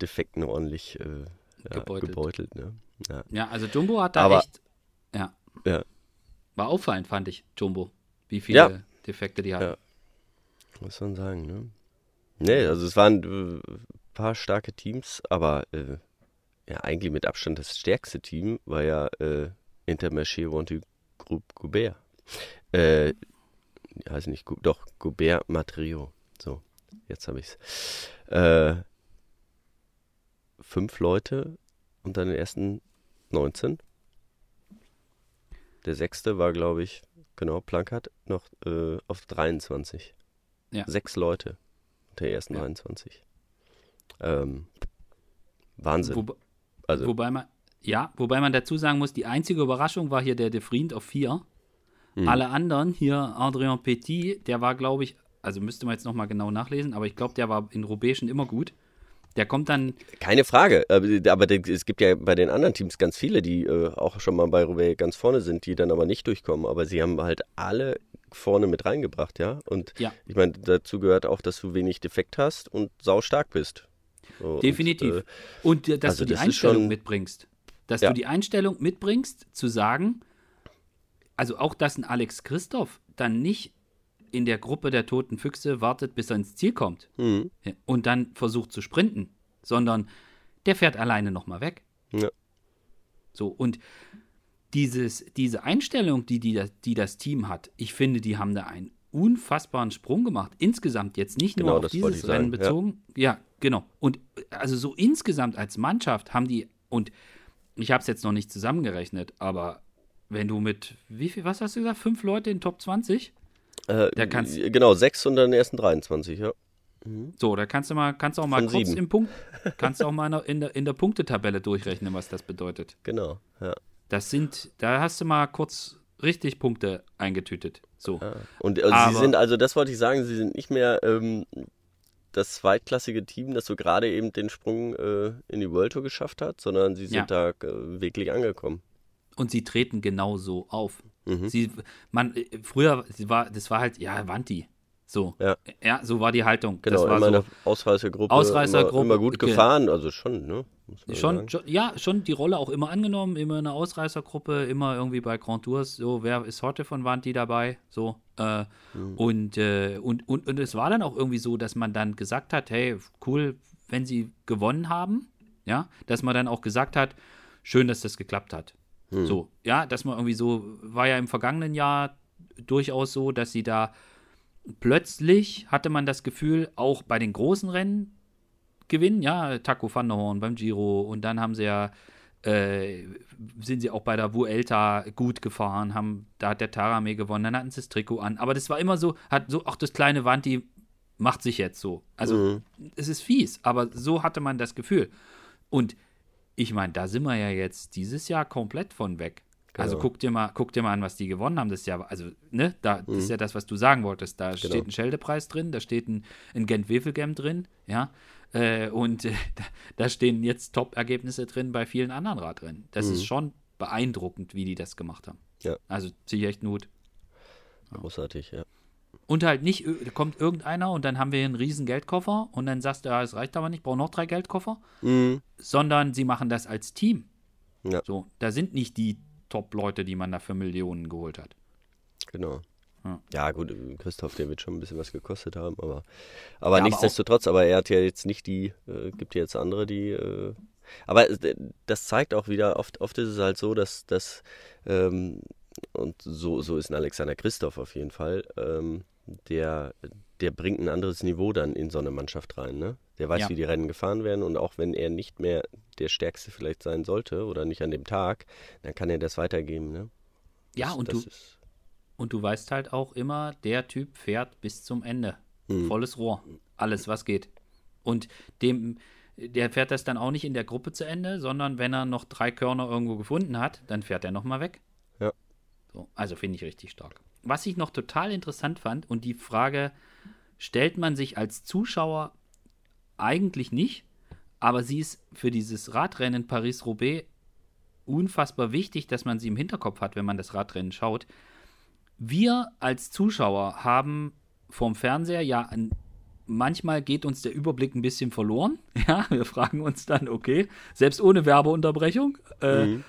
Defekten ordentlich äh, ja, gebeutelt. gebeutelt ne? ja. ja. also Jumbo hat da Aber, echt. Ja. ja. War auffallend, fand ich, Jumbo, wie viele. Defekte die hatten. Muss man sagen, ne? Nee, also es waren ein äh, paar starke Teams, aber äh, ja, eigentlich mit Abstand das stärkste Team war ja äh, Intermarché Wanty Group Goubert. Äh, heißt nicht, doch, Goubert Matrio. So, jetzt habe ich es. Äh, fünf Leute unter den ersten 19. Der sechste war, glaube ich, genau, Plankert noch äh, auf 23. Ja. Sechs Leute unter den ersten ja. 23. Ähm, Wahnsinn. Wo, also, wobei man, ja, wobei man dazu sagen muss, die einzige Überraschung war hier der De Vriend auf vier. Mhm. Alle anderen, hier Adrien Petit, der war, glaube ich, also müsste man jetzt nochmal genau nachlesen, aber ich glaube, der war in Roubaix schon immer gut. Der kommt dann. Keine Frage. Aber es gibt ja bei den anderen Teams ganz viele, die äh, auch schon mal bei Roubaix ganz vorne sind, die dann aber nicht durchkommen. Aber sie haben halt alle vorne mit reingebracht, ja. Und ja. ich meine, dazu gehört auch, dass du wenig Defekt hast und saustark bist. So, Definitiv. Und, äh, und dass also du die Einstellung schon, mitbringst. Dass ja. du die Einstellung mitbringst, zu sagen, also auch, dass ein Alex Christoph dann nicht in der Gruppe der toten Füchse wartet, bis er ins Ziel kommt mhm. und dann versucht zu sprinten, sondern der fährt alleine nochmal weg. Ja. So, und dieses, diese Einstellung, die, die, die das Team hat, ich finde, die haben da einen unfassbaren Sprung gemacht. Insgesamt jetzt nicht nur genau, auf dieses Rennen bezogen. Ja. ja, genau. Und also so insgesamt als Mannschaft haben die, und ich habe es jetzt noch nicht zusammengerechnet, aber wenn du mit, wie viel, was hast du gesagt, fünf Leute in Top 20? Äh, da kannst, genau, sechs und dann ersten 23, ja. Mhm. So, da kannst du mal, kannst auch mal Von kurz sieben. im Punkt, (laughs) kannst auch mal in der, in der Punktetabelle durchrechnen, was das bedeutet. Genau, ja. Das sind, da hast du mal kurz richtig Punkte eingetütet. So. Ja. Und also sie sind, also das wollte ich sagen, sie sind nicht mehr ähm, das zweitklassige Team, das so gerade eben den Sprung äh, in die World Tour geschafft hat, sondern sie sind ja. da äh, wirklich angekommen. Und sie treten genauso auf. Mhm. Sie, man, äh, früher, war, das war halt, ja, Wanti. So. Ja. ja, so war die Haltung. Genau, das war in meiner so Ausreißergruppe, Ausreißergruppe immer, immer gut gefahren, also schon, ne? Schon, schon, ja, schon die Rolle auch immer angenommen, immer in der Ausreißergruppe, immer irgendwie bei Grand Tours, so, wer ist heute von Wanti dabei, so. Äh, mhm. und, äh, und, und, und es war dann auch irgendwie so, dass man dann gesagt hat, hey, cool, wenn sie gewonnen haben, ja, dass man dann auch gesagt hat, schön, dass das geklappt hat. Mhm. So, ja, dass man irgendwie so, war ja im vergangenen Jahr durchaus so, dass sie da plötzlich hatte man das Gefühl, auch bei den großen Rennen gewinnen, ja, Taco van der Horn beim Giro und dann haben sie ja, äh, sind sie auch bei der Vuelta gut gefahren, haben, da hat der Tarame gewonnen, dann hatten sie das Trikot an, aber das war immer so, hat so, auch das kleine Wanti macht sich jetzt so. Also, mhm. es ist fies, aber so hatte man das Gefühl. Und ich meine, da sind wir ja jetzt dieses Jahr komplett von weg. Also genau. Also guck dir mal, guck dir mal an, was die gewonnen haben. Das ist ja, also, ne, da, das mhm. ist ja das, was du sagen wolltest. Da genau. steht ein Scheldepreis drin, da steht ein, ein Gent-Wevelgem drin, ja. Äh, und äh, (laughs) da, stehen jetzt Top-Ergebnisse drin bei vielen anderen Radrennen. Das mhm. ist schon beeindruckend, wie die das gemacht haben. Ja. Also ziehe ich echt einen Hut. Großartig, ja. Und halt nicht, kommt irgendeiner und dann haben wir hier einen riesen Geldkoffer und dann sagst du, ja, es reicht aber nicht, brauche noch drei Geldkoffer. Mhm. Sondern sie machen das als Team. Ja. So, da sind nicht die Top-Leute, die man da für Millionen geholt hat. Genau. Ja. ja, gut, Christoph, der wird schon ein bisschen was gekostet haben, aber, aber ja, nichtsdestotrotz, aber, aber, er hat ja jetzt nicht die, äh, gibt ja jetzt andere, die, äh, aber das zeigt auch wieder, oft, oft ist es halt so, dass, dass ähm, und so, so ist ein Alexander Christoph auf jeden Fall, ähm, der, der bringt ein anderes Niveau dann in so eine Mannschaft rein, ne? Der weiß, ja. wie die Rennen gefahren werden und auch wenn er nicht mehr der Stärkste vielleicht sein sollte oder nicht an dem Tag, dann kann er das weitergeben, ne? Ja, das, und das du und du weißt halt auch immer, der Typ fährt bis zum Ende. Mhm. Volles Rohr. Alles, was geht. Und dem, der fährt das dann auch nicht in der Gruppe zu Ende, sondern wenn er noch drei Körner irgendwo gefunden hat, dann fährt er nochmal weg. So, also finde ich richtig stark. Was ich noch total interessant fand und die Frage stellt man sich als Zuschauer eigentlich nicht, aber sie ist für dieses Radrennen Paris-Roubaix unfassbar wichtig, dass man sie im Hinterkopf hat, wenn man das Radrennen schaut. Wir als Zuschauer haben vom Fernseher ja ein, manchmal geht uns der Überblick ein bisschen verloren. (laughs) Ja, wir fragen uns dann, okay, selbst ohne Werbeunterbrechung. Äh, mhm.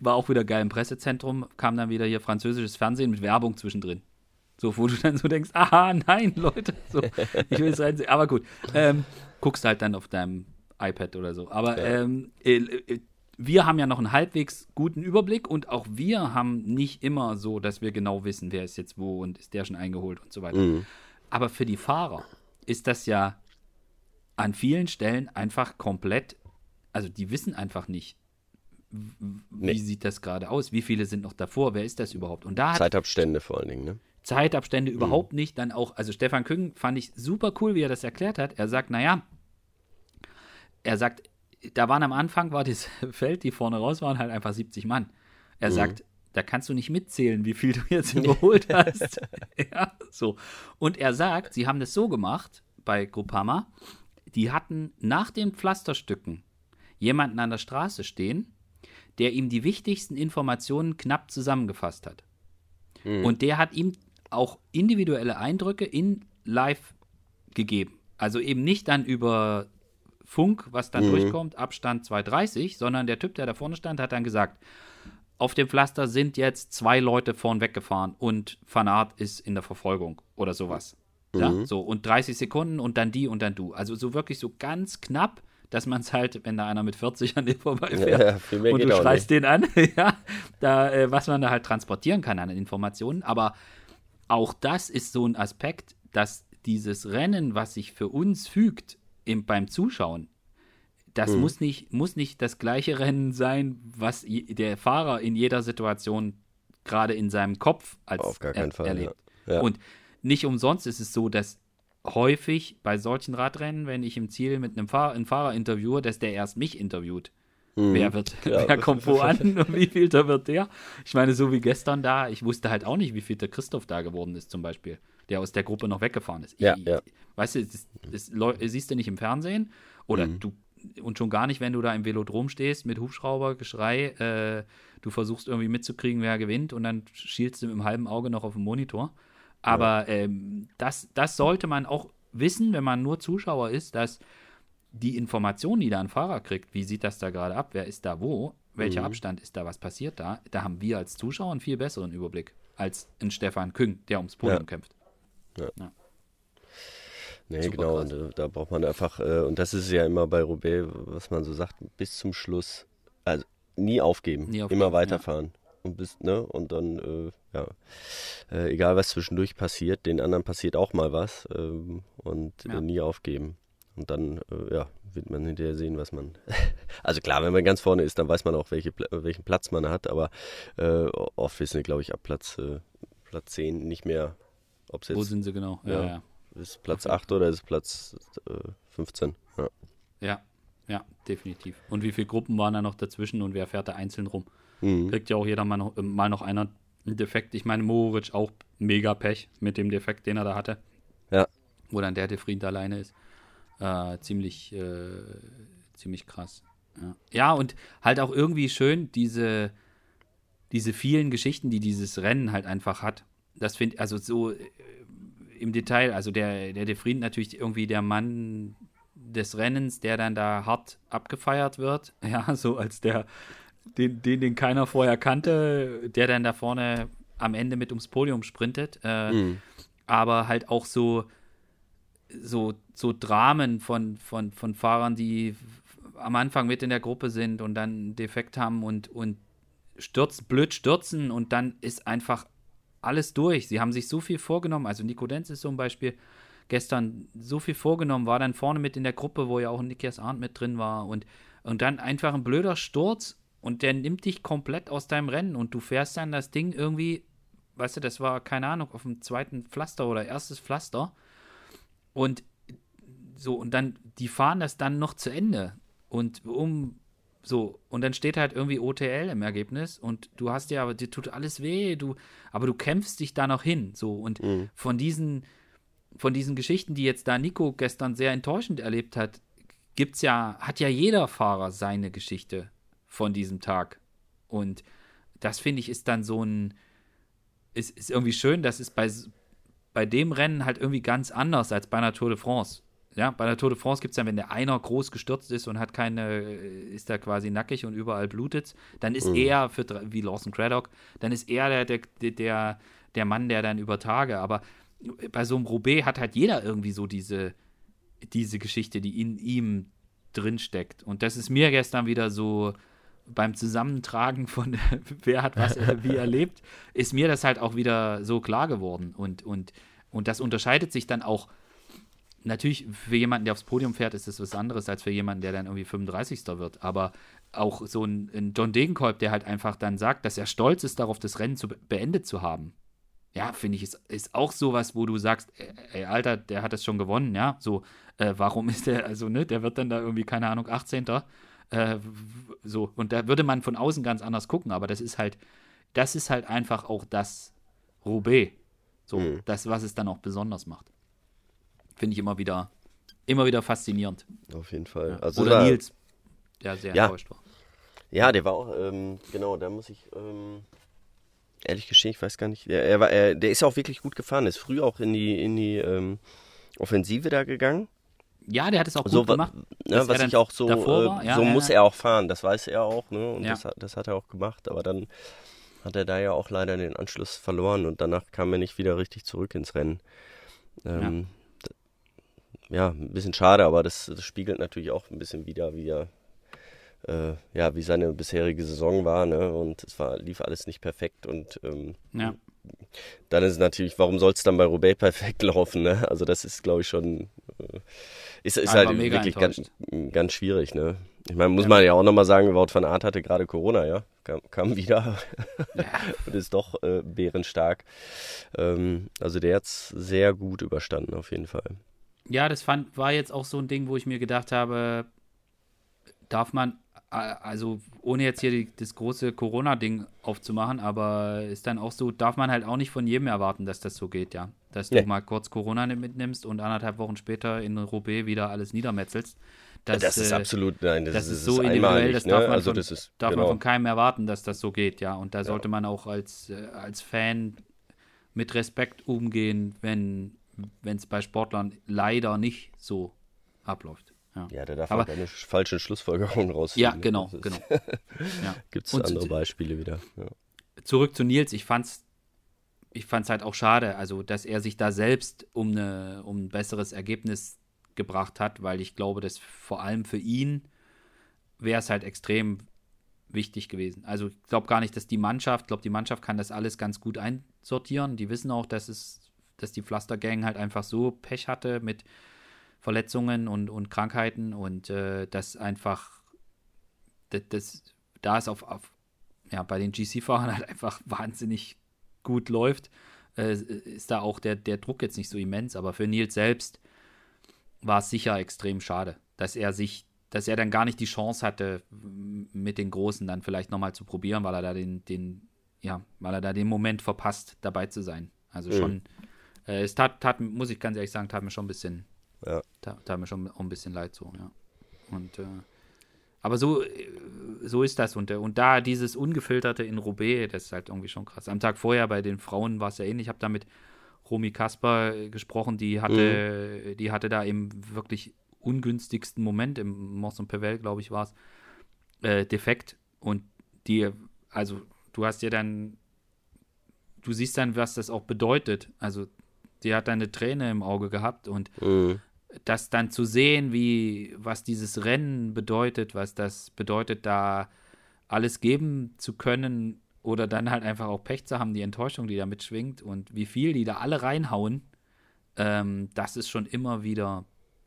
War auch wieder geil im Pressezentrum, kam dann wieder hier französisches Fernsehen mit Werbung zwischendrin. So, wo du (laughs) dann so denkst, aha, nein, Leute, so, ich will es reinsehen. Aber gut, ähm, guckst halt dann auf deinem iPad oder so. Aber ja. ähm, äh, äh, wir haben ja noch einen halbwegs guten Überblick und auch wir haben nicht immer so, dass wir genau wissen, wer ist jetzt wo und ist der schon eingeholt und so weiter. Mhm. Aber für die Fahrer ist das ja an vielen Stellen einfach komplett, also die wissen einfach nicht, wie nee. sieht das gerade aus, wie viele sind noch davor, wer ist das überhaupt? Und da Zeitabstände vor allen Dingen, ne? Zeitabstände mhm. überhaupt nicht. Dann auch, also Stefan Küng fand ich super cool, wie er das erklärt hat. Er sagt, naja, er sagt, da waren am Anfang, war das (laughs) Feld, die vorne raus waren, halt einfach 70 Mann. Er mhm. sagt, da kannst du nicht mitzählen, wie viel du jetzt (laughs) (laughs) überholt hast. ja, so. Und er sagt, sie haben das so gemacht bei Groupama, die hatten nach den Pflasterstücken jemanden an der Straße stehen, der ihm die wichtigsten Informationen knapp zusammengefasst hat. Mhm. Und der hat ihm auch individuelle Eindrücke in live gegeben. Also eben nicht dann über Funk, was dann mhm. durchkommt, Abstand 230, sondern der Typ, der da vorne stand, hat dann gesagt, auf dem Pflaster sind jetzt zwei Leute vorn weggefahren und Fanart ist in der Verfolgung oder sowas. Ja, mhm. so und 30 Sekunden und dann die und dann du. Also so wirklich so ganz knapp, dass man es halt, wenn da einer mit 40 an dir vorbeifährt ja, und du schreist den an, (laughs) ja, da, äh, was man da halt transportieren kann an Informationen. Aber auch das ist so ein Aspekt, dass dieses Rennen, was sich für uns fügt im, beim Zuschauen, das hm. muss, nicht, muss nicht das gleiche Rennen sein, was der Fahrer in jeder Situation gerade in seinem Kopf als Auf gar keinen er, Fall, erlebt. ja. Ja. Und nicht umsonst ist es so, dass häufig bei solchen Radrennen, wenn ich im Ziel mit einem Fahrer, einen Fahrer interviewe, dass der erst mich interviewt. Wer wird, Ja. wer kommt wo an und wie viel da wird der? Ich meine, so wie gestern da, ich wusste halt auch nicht, wie viel der Christoph da geworden ist, zum Beispiel, der aus der Gruppe noch weggefahren ist. Ja, ich, ja. Weißt du, das, das läu- siehst du nicht im Fernsehen oder Mhm. du und schon gar nicht, wenn du da im Velodrom stehst mit Hubschrauber, Geschrei, äh, du versuchst irgendwie mitzukriegen, wer gewinnt und dann schielst du mit dem halben Auge noch auf den Monitor. Aber ähm, das, das sollte man auch wissen, wenn man nur Zuschauer ist, dass die Information, die da ein Fahrer kriegt, wie sieht das da gerade ab, wer ist da wo, welcher Mhm. Abstand ist da, was passiert da, da haben wir als Zuschauer einen viel besseren Überblick als ein Stefan Küng, der ums Podium Ja. kämpft. Nee, Super genau. krass. Und, äh, da braucht man einfach, äh, und das ist ja immer bei Roubaix, was man so sagt, bis zum Schluss. Also nie aufgeben, Nie aufgeben, immer weiterfahren. Und bis, ne, und dann, äh, ja, äh, egal was zwischendurch passiert, den anderen passiert auch mal was ähm, und Ja. äh, nie aufgeben. Und dann, äh, ja, wird man hinterher sehen, was man. (laughs) also klar, wenn man ganz vorne ist, dann weiß man auch, welche, welchen Platz man hat, aber äh, oft wissen wir, glaube ich, ab Platz, äh, Platz 10 nicht mehr, ob es Wo jetzt sind sie genau? Ja, Ja. ja. ist Platz 8 oder ist Platz äh, 15. Ja. Ja, ja, definitiv. Und wie viele Gruppen waren da noch dazwischen und wer fährt da einzeln rum? Mhm. Kriegt ja auch jeder mal noch, äh, mal noch einer einen Defekt. Ich meine, Moritz auch mega Pech mit dem Defekt, den er da hatte. Ja. Wo dann der Defried alleine ist. Äh, ziemlich, äh, ziemlich krass. Ja. ja, und halt auch irgendwie schön, diese, diese vielen Geschichten, die dieses Rennen halt einfach hat. Das finde also so äh, im Detail, also der, der Defried natürlich irgendwie der Mann des Rennens, der dann da hart abgefeiert wird, (laughs) ja, so als der, den, den, den keiner vorher kannte, der dann da vorne am Ende mit ums Podium sprintet. Äh, Mhm. aber halt auch so, so, so Dramen von, von, von Fahrern, die am Anfang mit in der Gruppe sind und dann einen Defekt haben und, und stürz, blöd stürzen und dann ist einfach alles durch. Sie haben sich so viel vorgenommen. Also Nico Denz ist ein Beispiel. Gestern so viel vorgenommen, war dann vorne mit in der Gruppe, wo ja auch Nikias Arndt mit drin war und, und dann einfach ein blöder Sturz und der nimmt dich komplett aus deinem Rennen und du fährst dann das Ding irgendwie, weißt du, das war, keine Ahnung, auf dem zweiten Pflaster oder erstes Pflaster. Und so, und dann, die fahren das dann noch zu Ende. Und um so, und dann steht halt irgendwie OTL im Ergebnis und du hast ja, aber dir tut alles weh, du, aber du kämpfst dich da noch hin, so, und Mhm. von diesen, von diesen Geschichten, die jetzt da Nico gestern sehr enttäuschend erlebt hat, gibt's ja, hat ja jeder Fahrer seine Geschichte von diesem Tag. Und das finde ich ist dann so ein, ist, ist irgendwie schön, dass es bei, bei dem Rennen halt irgendwie ganz anders als bei einer Tour de France. Ja, bei der Tour de France gibt es ja, wenn der einer groß gestürzt ist und hat keine, ist da quasi nackig und überall blutet, dann ist er für, wie Lawson Craddock, dann ist er der, der, der, der Mann, der dann über Tage, aber bei so einem Roubaix hat halt jeder irgendwie so diese, diese Geschichte, die in ihm drinsteckt. Und das ist mir gestern wieder so beim Zusammentragen von (laughs) wer hat was äh, wie (laughs) erlebt, ist mir das halt auch wieder so klar geworden. Und, und, und das unterscheidet sich dann auch. Natürlich, für jemanden, der aufs Podium fährt, ist das was anderes als für jemanden, der dann irgendwie 35. wird. Aber auch so ein, ein John Degenkolb, der halt einfach dann sagt, dass er stolz ist darauf, das Rennen zu be beendet zu haben. Ja, finde ich, ist, ist auch sowas, wo du sagst, ey, ey, Alter, der hat das schon gewonnen, ja. So, äh, warum ist der, also, ne, der wird dann da irgendwie, keine Ahnung, 18. Äh, so, und da würde man von außen ganz anders gucken, aber das ist halt, das ist halt einfach auch das Roubaix. So, Mhm. das, was es dann auch besonders macht. Finde ich immer wieder, immer wieder faszinierend. Auf jeden Fall. Also Oder da- Nils, der sehr Ja. enttäuscht war. Ja, der war auch, ähm, genau, da muss ich, ähm, ehrlich gestehen, ich weiß gar nicht, der, er war, er, der ist auch wirklich gut gefahren, ist früh auch in die, in die ähm, Offensive da gegangen. Ja, der hat es auch gut So, gemacht. Ne, dass er was ich auch so, äh, war. Ja, so ja, muss ja. er auch fahren, das weiß er auch, ne? Und Ja. das, hat- das hat er auch gemacht, aber dann hat er da ja auch leider den Anschluss verloren und danach kam er nicht wieder richtig zurück ins Rennen. Ähm, ja. ein bisschen schade, aber das, das spiegelt natürlich auch ein bisschen wieder, wie er äh, ja, wie seine bisherige Saison war, ne? Und es war, lief alles nicht perfekt und ähm, Ja. dann ist es natürlich, warum soll es dann bei Roubaix perfekt (laughs) laufen, ne? Also das ist, glaube ich, schon, äh, ist, ist halt wirklich ganz, ganz schwierig, ne? Ich meine, muss ja. man ja auch nochmal sagen, Wout van Aert hatte gerade Corona, ja. Kam, kam (laughs) wieder ja. und ist doch äh, bärenstark. Ähm, also der hat es sehr gut überstanden, auf jeden Fall. Ja, das fand, war jetzt auch so ein Ding, wo ich mir gedacht habe, darf man, also ohne jetzt hier die, das große Corona-Ding aufzumachen, aber ist dann auch so, darf man halt auch nicht von jedem erwarten, dass das so geht, ja. Dass du nee. mal kurz Corona mitnimmst und anderthalb Wochen später in Roubaix wieder alles niedermetzelst. Das, das ist äh, absolut, nein, das, das ist, ist, so individuell, das darf, ne? man, also von, das ist, darf genau. man von keinem erwarten, dass das so geht, ja. Und da sollte ja. man auch als, äh, als Fan mit Respekt umgehen, wenn es bei Sportlern leider nicht so abläuft. Ja, ja der darf aber keine falschen Schlussfolgerungen rausfinden. Ja, genau, genau. (laughs) ja. Gibt es andere Beispiele wieder. Ja. Zurück zu Nils, ich fand's ich fand es halt auch schade, also dass er sich da selbst um, eine, um ein besseres Ergebnis gebracht hat, weil ich glaube, dass vor allem für ihn wäre es halt extrem wichtig gewesen. Also ich glaube gar nicht, dass die Mannschaft, ich glaube, die Mannschaft kann das alles ganz gut einsortieren. Die wissen auch, dass es, dass die Pflastergang halt einfach so Pech hatte mit Verletzungen und, und Krankheiten und äh, dass einfach das, das, da ist auf, auf ja, bei den GC-Fahrern (laughs) halt einfach wahnsinnig gut läuft, äh, ist da auch der, der Druck jetzt nicht so immens. Aber für Nils selbst war es sicher extrem schade, dass er sich, dass er dann gar nicht die Chance hatte, mit den Großen dann vielleicht nochmal zu probieren, weil er da den, den, ja, weil er da den Moment verpasst, dabei zu sein. Also mhm. schon, äh, es tat, tat, muss ich ganz ehrlich sagen, tat mir schon ein bisschen, ja. tat, tat mir schon ein bisschen leid so, ja. Und äh, aber so, so ist das. Und, und da dieses Ungefilterte in Roubaix, das ist halt irgendwie schon krass. Am Tag vorher bei den Frauen war es ja ähnlich. Ich habe da mit Romy Kasper gesprochen, die hatte, mhm. die hatte da im wirklich ungünstigsten Moment, im Mons und Pevel, glaube ich, war es, äh, defekt. Und die, also du hast ja dann, du siehst dann, was das auch bedeutet. Also die hat eine Träne im Auge gehabt und mhm. Das dann zu sehen, wie, was dieses Rennen bedeutet, was das bedeutet, da alles geben zu können oder dann halt einfach auch Pech zu haben, die Enttäuschung, die da mitschwingt und wie viel die da alle reinhauen, ähm, das ist schon immer wieder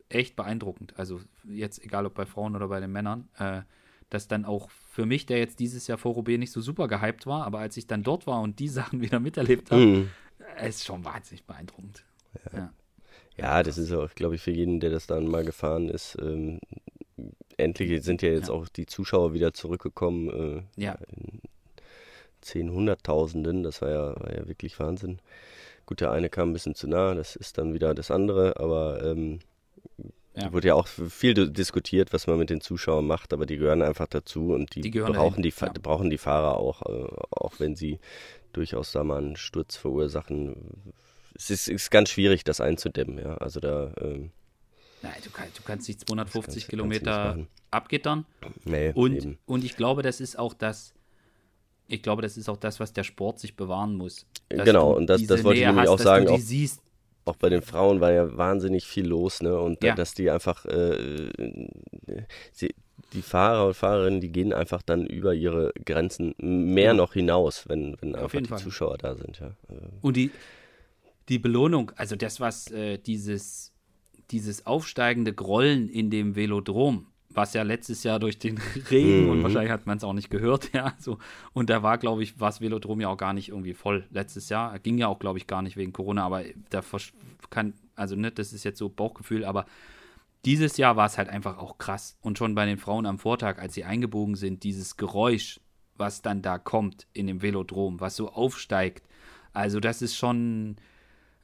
echt beeindruckend. Also jetzt egal ob bei Frauen oder bei den Männern, äh, dass dann auch für mich, der jetzt dieses Jahr vor Roubaix nicht so super gehypt war, aber als ich dann dort war und die (laughs) Sachen wieder miterlebt habe, mhm. ist schon wahnsinnig beeindruckend. Ja. ja. Ja das ist auch, glaube ich, für jeden, der das dann mal gefahren ist, ähm, endlich sind ja jetzt ja. auch die Zuschauer wieder zurückgekommen. Äh, ja. In, zehn Hunderttausenden. Das war ja, war ja wirklich Wahnsinn. Gut, der eine kam ein bisschen zu nah, das ist dann wieder das andere, aber ähm, ja. wurde ja auch viel diskutiert, was man mit den Zuschauern macht, aber die gehören einfach dazu und die, die brauchen, die, ja. brauchen die Fahrer auch, äh, auch wenn sie durchaus da mal einen Sturz verursachen. Es ist, ist ganz schwierig, das einzudämmen, ja. Also da. Ähm, Nein, du, kann, du kannst nicht 250 kannst, Kilometer kannst abgittern. Nee, und, und ich glaube, das ist auch das, ich glaube, das ist auch das, was der Sport sich bewahren muss. Genau, und das, das wollte Nähe ich nämlich auch sagen. Auch, auch bei den Frauen war ja wahnsinnig viel los, ne? Und ja. dass die einfach, äh, sie, die Fahrer und Fahrerinnen, die gehen einfach dann über ihre Grenzen mehr noch hinaus, wenn, wenn einfach die Fall. Zuschauer da sind, ja. Und die, die Belohnung, also das, was äh, dieses, dieses aufsteigende Grollen in dem Velodrom, was ja letztes Jahr durch den (laughs) Regen mhm. und wahrscheinlich hat man es auch nicht gehört, (laughs) ja, so. Und da war, glaube ich, war das Velodrom ja auch gar nicht irgendwie voll letztes Jahr. Ging ja auch, glaube ich, gar nicht wegen Corona, aber da kann, also ne, das ist jetzt so Bauchgefühl, aber dieses Jahr war es halt einfach auch krass. Und schon bei den Frauen am Vortag, als sie eingebogen sind, dieses Geräusch, was dann da kommt in dem Velodrom, was so aufsteigt, also das ist schon,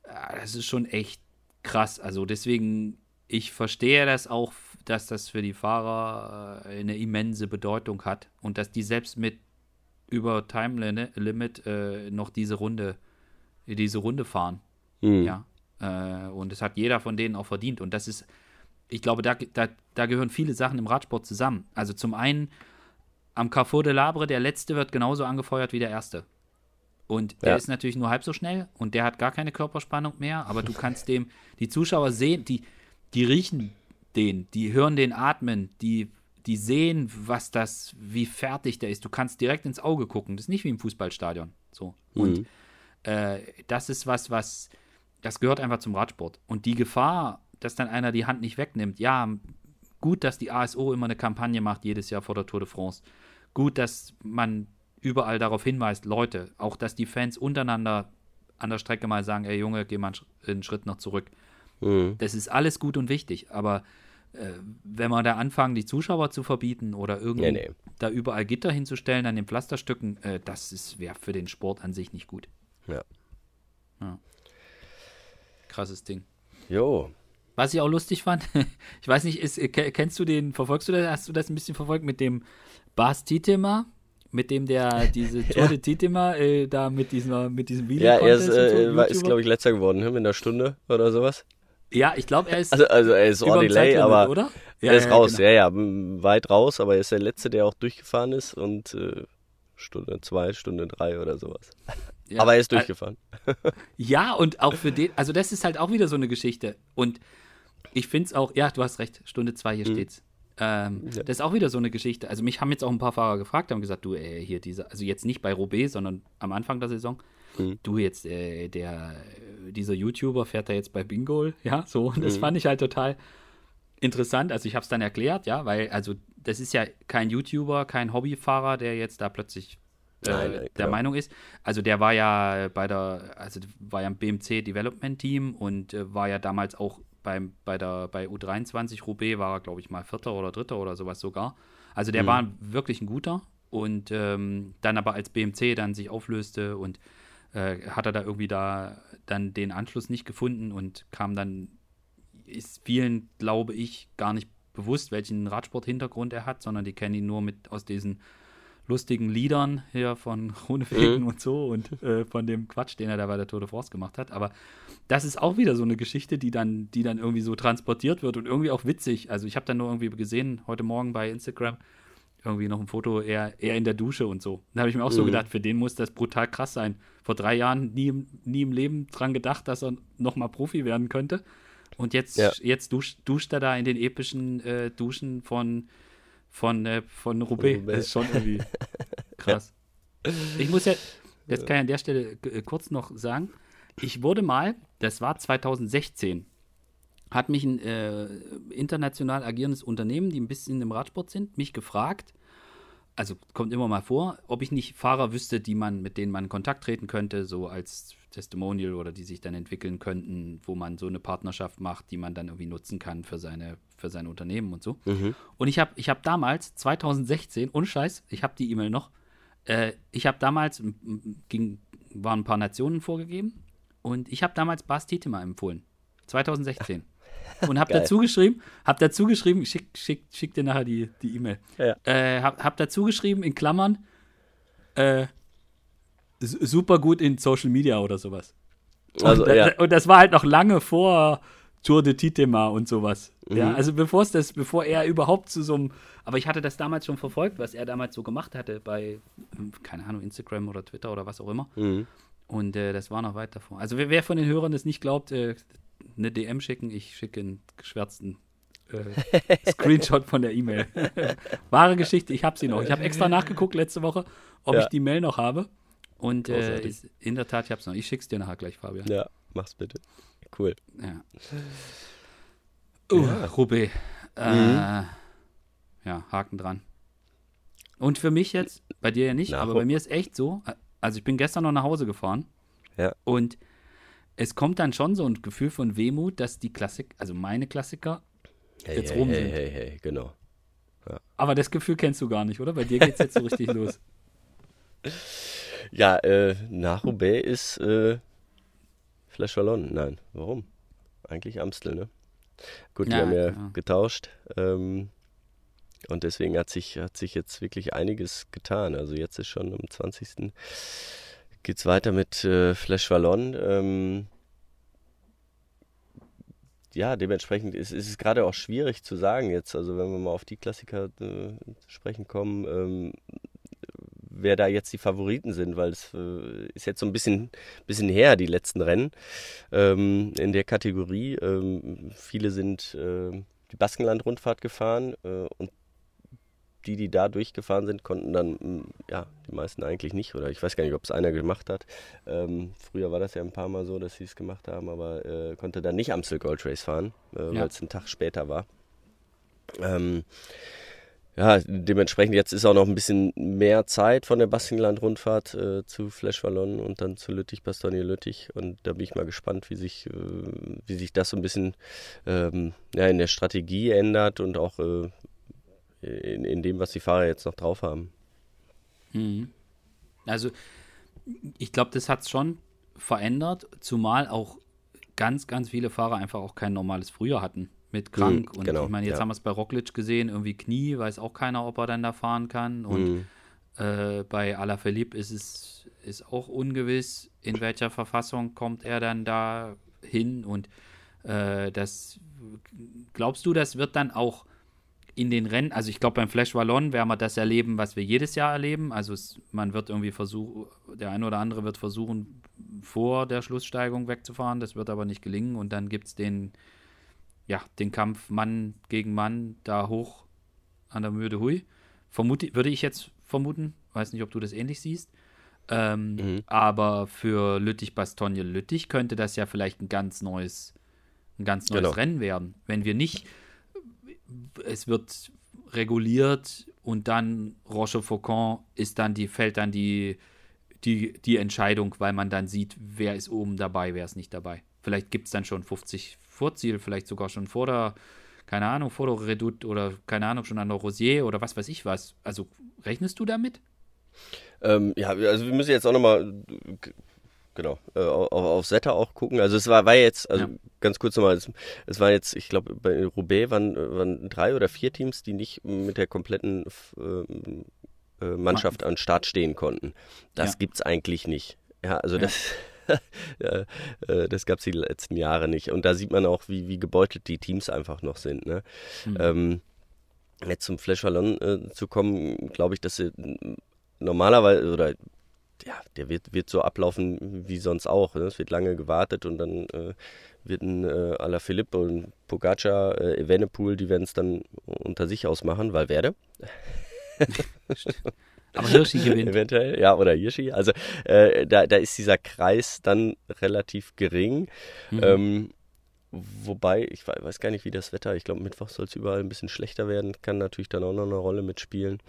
das ist schon echt krass. Also deswegen, ich verstehe das auch dass das für die Fahrer äh, eine immense Bedeutung hat und dass die selbst mit über Time Limit äh, noch diese Runde, diese Runde fahren. Mhm. Ja. Äh, und das hat jeder von denen auch verdient. Und das ist, ich glaube, da, da, da gehören viele Sachen im Radsport zusammen. Also zum einen am Carrefour de Labre, der letzte wird genauso angefeuert wie der erste. Und der ja. ist natürlich nur halb so schnell und der hat gar keine Körperspannung mehr, aber du kannst dem, die Zuschauer sehen, die, die riechen den, die hören den atmen, die, die sehen, was das, wie fertig der ist. Du kannst direkt ins Auge gucken. Das ist nicht wie im Fußballstadion. So. Und mhm. äh, das ist was, was, das gehört einfach zum Radsport. Und die Gefahr, dass dann einer die Hand nicht wegnimmt, ja, Gut, dass die ASO immer eine Kampagne macht, jedes Jahr vor der Tour de France. Gut, dass man überall darauf hinweist, Leute, auch dass die Fans untereinander an der Strecke mal sagen, ey Junge, geh mal einen Schritt noch zurück. Mhm. Das ist alles gut und wichtig, aber äh, wenn wir da anfangen, die Zuschauer zu verbieten oder irgendwie nee, nee. da überall Gitter hinzustellen an den Pflasterstücken, äh, das wäre für den Sport an sich nicht gut. Ja. ja. Krasses Ding. Jo. Was ich auch lustig fand, (laughs) ich weiß nicht, ist, kennst du den, verfolgst du das, hast du das ein bisschen verfolgt mit dem Bas Tietema? Mit dem der (laughs) diese Tour de Titima äh, da mit, dieser, mit diesem Video Ja, er ist, äh, so, ist glaube ich, letzter geworden, ne? mit einer Stunde oder sowas. Ja, ich glaube, er ist. Also, also er ist Ordilay, aber oder? Ja, er ist ja, raus, genau. ja, ja, weit raus, aber er ist der Letzte, der auch durchgefahren ist und äh, Stunde zwei, Stunde drei oder sowas. Ja, aber er ist durchgefahren. (laughs) Ja, und auch für den, also das ist halt auch wieder so eine Geschichte. Und ich finde es auch, ja, du hast recht, Stunde zwei, hier mhm. steht's. Ähm, ja. Das ist auch wieder so eine Geschichte. Also mich haben jetzt auch ein paar Fahrer gefragt, haben gesagt, du, ey, hier diese, also jetzt nicht bei Roubaix, sondern am Anfang der Saison, mhm. du jetzt, äh, der, dieser YouTuber fährt da jetzt bei Bingo, ja, so. Und das mhm. fand ich halt total interessant. Also ich habe es dann erklärt, ja, weil, also das ist ja kein YouTuber, kein Hobbyfahrer, der jetzt da plötzlich äh, Nein, der Meinung ist. Also der war ja bei der, also war ja im BMC Development Team und äh, war ja damals auch beim, bei, der, bei U23 Roubaix war er, glaube ich, mal Vierter oder Dritter oder sowas sogar. Also der mhm. war wirklich ein guter und ähm, dann aber als BMC dann sich auflöste und äh, hat er da irgendwie da dann den Anschluss nicht gefunden und kam dann, ist vielen, glaube ich, gar nicht bewusst, welchen Radsport-Hintergrund er hat, sondern die kennen ihn nur mit aus diesen lustigen Liedern hier von (laughs) Runefegen mhm. und so und äh, von dem Quatsch, den er da bei der Tour de France gemacht hat. Aber das ist auch wieder so eine Geschichte, die dann, die dann irgendwie so transportiert wird und irgendwie auch witzig. Also ich habe dann nur irgendwie gesehen, heute Morgen bei Instagram, irgendwie noch ein Foto, eher, eher in der Dusche und so. Da habe ich mir auch mhm. so gedacht, für den muss das brutal krass sein. Vor drei Jahren nie, nie im Leben dran gedacht, dass er nochmal Profi werden könnte. Und jetzt, ja. jetzt duscht, duscht er da in den epischen äh, Duschen von von, äh, von Roubaix. Das ist schon irgendwie krass. (laughs) Ich muss ja, jetzt kann ich an der Stelle äh, kurz noch sagen, ich wurde mal, das war 2016, hat mich ein äh, international agierendes Unternehmen, die ein bisschen im Radsport sind, mich gefragt, also kommt immer mal vor, ob ich nicht Fahrer wüsste, die man, mit denen man in Kontakt treten könnte, so als Testimonial oder die sich dann entwickeln könnten, wo man so eine Partnerschaft macht, die man dann irgendwie nutzen kann für seine, für sein Unternehmen und so. Mhm. Und ich habe ich hab damals, 2016, ohne Scheiß, ich habe die E-Mail noch, äh, ich habe damals, ging, waren ein paar Nationen vorgegeben und ich habe damals Bas Tietema empfohlen. 2016. (laughs) und habe dazu geschrieben, habe dazu geschrieben, schick, schick, schick dir nachher die E-Mail. Die e ja. äh, habe hab dazu geschrieben in Klammern, äh, super gut in Social Media oder sowas. Also, und, ja. und das war halt noch lange vor Tour de Titema und sowas. Mhm. Ja, also bevor es das, bevor er überhaupt zu so einem, aber ich hatte das damals schon verfolgt, was er damals so gemacht hatte bei, keine Ahnung, Instagram oder Twitter oder was auch immer. Mhm. Und äh, das war noch weit davor. Also wer, wer, von den Hörern das nicht glaubt, äh, eine DM schicken, ich schicke einen geschwärzten äh, (laughs) Screenshot von der E-Mail. (laughs) Wahre Geschichte, ich habe sie noch. Ich habe extra (laughs) nachgeguckt letzte Woche, ob ja. ich die Mail noch habe. Und äh, ist, in der Tat, ich habe es noch. Ich schicke es dir nachher gleich, Fabian. Ja, mach's bitte. Cool. Ja. Uh, ja. Roubaix. Äh, mhm. Ja, Haken dran. Und für mich jetzt, bei dir ja nicht, Nach aber bei mir ist echt so, also ich bin gestern noch nach Hause gefahren. Ja. Und es kommt dann schon so ein Gefühl von Wehmut, dass die Klassik, also meine Klassiker, hey, jetzt hey, rum hey, sind. Hey, hey, genau. Ja. Aber das Gefühl kennst du gar nicht, oder? Bei dir geht es jetzt so richtig (laughs) los. Ja, äh, nach Roubaix ist äh, Flash Wallon. Nein, warum? Eigentlich Amstel, ne? Gut, die ja, haben ja, ja. getauscht. Ähm, und deswegen hat sich, hat sich jetzt wirklich einiges getan. Also jetzt ist schon am 20 geht es weiter mit äh, Flash Wallon. Ähm, ja, dementsprechend ist, ist es gerade auch schwierig zu sagen jetzt. Also wenn wir mal auf die Klassiker äh, sprechen kommen, ähm, wer da jetzt die Favoriten sind, weil es äh, ist jetzt so ein bisschen, bisschen her, die letzten Rennen ähm, in der Kategorie. Ähm, viele sind äh, die Baskenland-Rundfahrt gefahren äh, und die, die da durchgefahren sind, konnten dann, hm, ja, die meisten eigentlich nicht. Oder ich weiß gar nicht, ob es einer gemacht hat. Ähm, früher war das ja ein paar Mal so, dass sie es gemacht haben, aber äh, konnte dann nicht Amstel Gold Race fahren, äh, ja. weil es einen Tag später war. Ähm, ja, dementsprechend jetzt ist auch noch ein bisschen mehr Zeit von der Baskenland-Rundfahrt äh, zu Flash Wallon und dann zu Lüttich, Bastogne Lüttich. Und da bin ich mal gespannt, wie sich, äh, wie sich das so ein bisschen ähm, ja, in der Strategie ändert und auch äh, in, in dem, was die Fahrer jetzt noch drauf haben. Mhm. Also, ich glaube, das hat es schon verändert, zumal auch ganz, ganz viele Fahrer einfach auch kein normales Frühjahr hatten mit mhm, krank. Mhm, und genau, ich meine, jetzt ja. haben wir es bei Roglic gesehen, irgendwie Knie, weiß auch keiner, ob er dann da fahren kann. Und mhm. äh, bei Alaphilippe ist es ist auch ungewiss, in welcher Verfassung kommt er dann da hin. Und äh, das glaubst du, das wird dann auch in den Rennen, also ich glaube beim Flash Wallon werden wir das erleben, was wir jedes Jahr erleben. Also es, man wird irgendwie versuchen, der eine oder andere wird versuchen, vor der Schlusssteigung wegzufahren. Das wird aber nicht gelingen. Und dann gibt es den ja, den Kampf Mann gegen Mann da hoch an der Müde Hui. Vermute, würde ich jetzt vermuten, weiß nicht, ob du das ähnlich siehst. Ähm, mhm. Aber für Lüttich-Bastogne-Lüttich könnte das ja vielleicht ein ganz neues, ein ganz neues genau. Rennen werden. Wenn wir nicht, es wird reguliert und dann Rochefoucauld ist dann die, fällt dann die, die, die Entscheidung, weil man dann sieht, wer ist oben dabei, wer ist nicht dabei. Vielleicht gibt es dann schon 50, Vorziel, vielleicht sogar schon vor der, keine Ahnung, vor der Redoute oder keine Ahnung, schon an der Rosier oder was weiß ich was. Also rechnest du damit? Ähm, ja, also wir müssen jetzt auch nochmal genau, äh, auf, auf Setter auch gucken. Also es war, war jetzt, also ja. ganz kurz nochmal, es, es war jetzt, ich glaube, bei Roubaix waren, waren drei oder vier Teams, die nicht mit der kompletten äh, äh Mannschaft an Start stehen konnten. Das ja. es eigentlich nicht. Ja, also ja. das (laughs) ja, äh, das gab es die letzten Jahre nicht. Und da sieht man auch, wie, wie gebeutelt die Teams einfach noch sind. Ne? Mhm. Ähm, jetzt zum Flash Wallon äh, zu kommen, glaube ich, dass sie normalerweise oder ja, der wird, wird so ablaufen wie sonst auch. Ne? Es wird lange gewartet und dann äh, wird ein äh, Alaphilippe und Pogacar, äh, Evenepoel, die werden es dann unter sich ausmachen, weil werde. (laughs) Aber Hirschi gewinnt. Eventuell, ja, oder Hirschi. Also äh, da, da ist dieser Kreis dann relativ gering. Mhm. Ähm, wobei, ich weiß gar nicht, wie das Wetter, ich glaube, Mittwoch soll es überall ein bisschen schlechter werden. Kann natürlich dann auch noch eine Rolle mitspielen.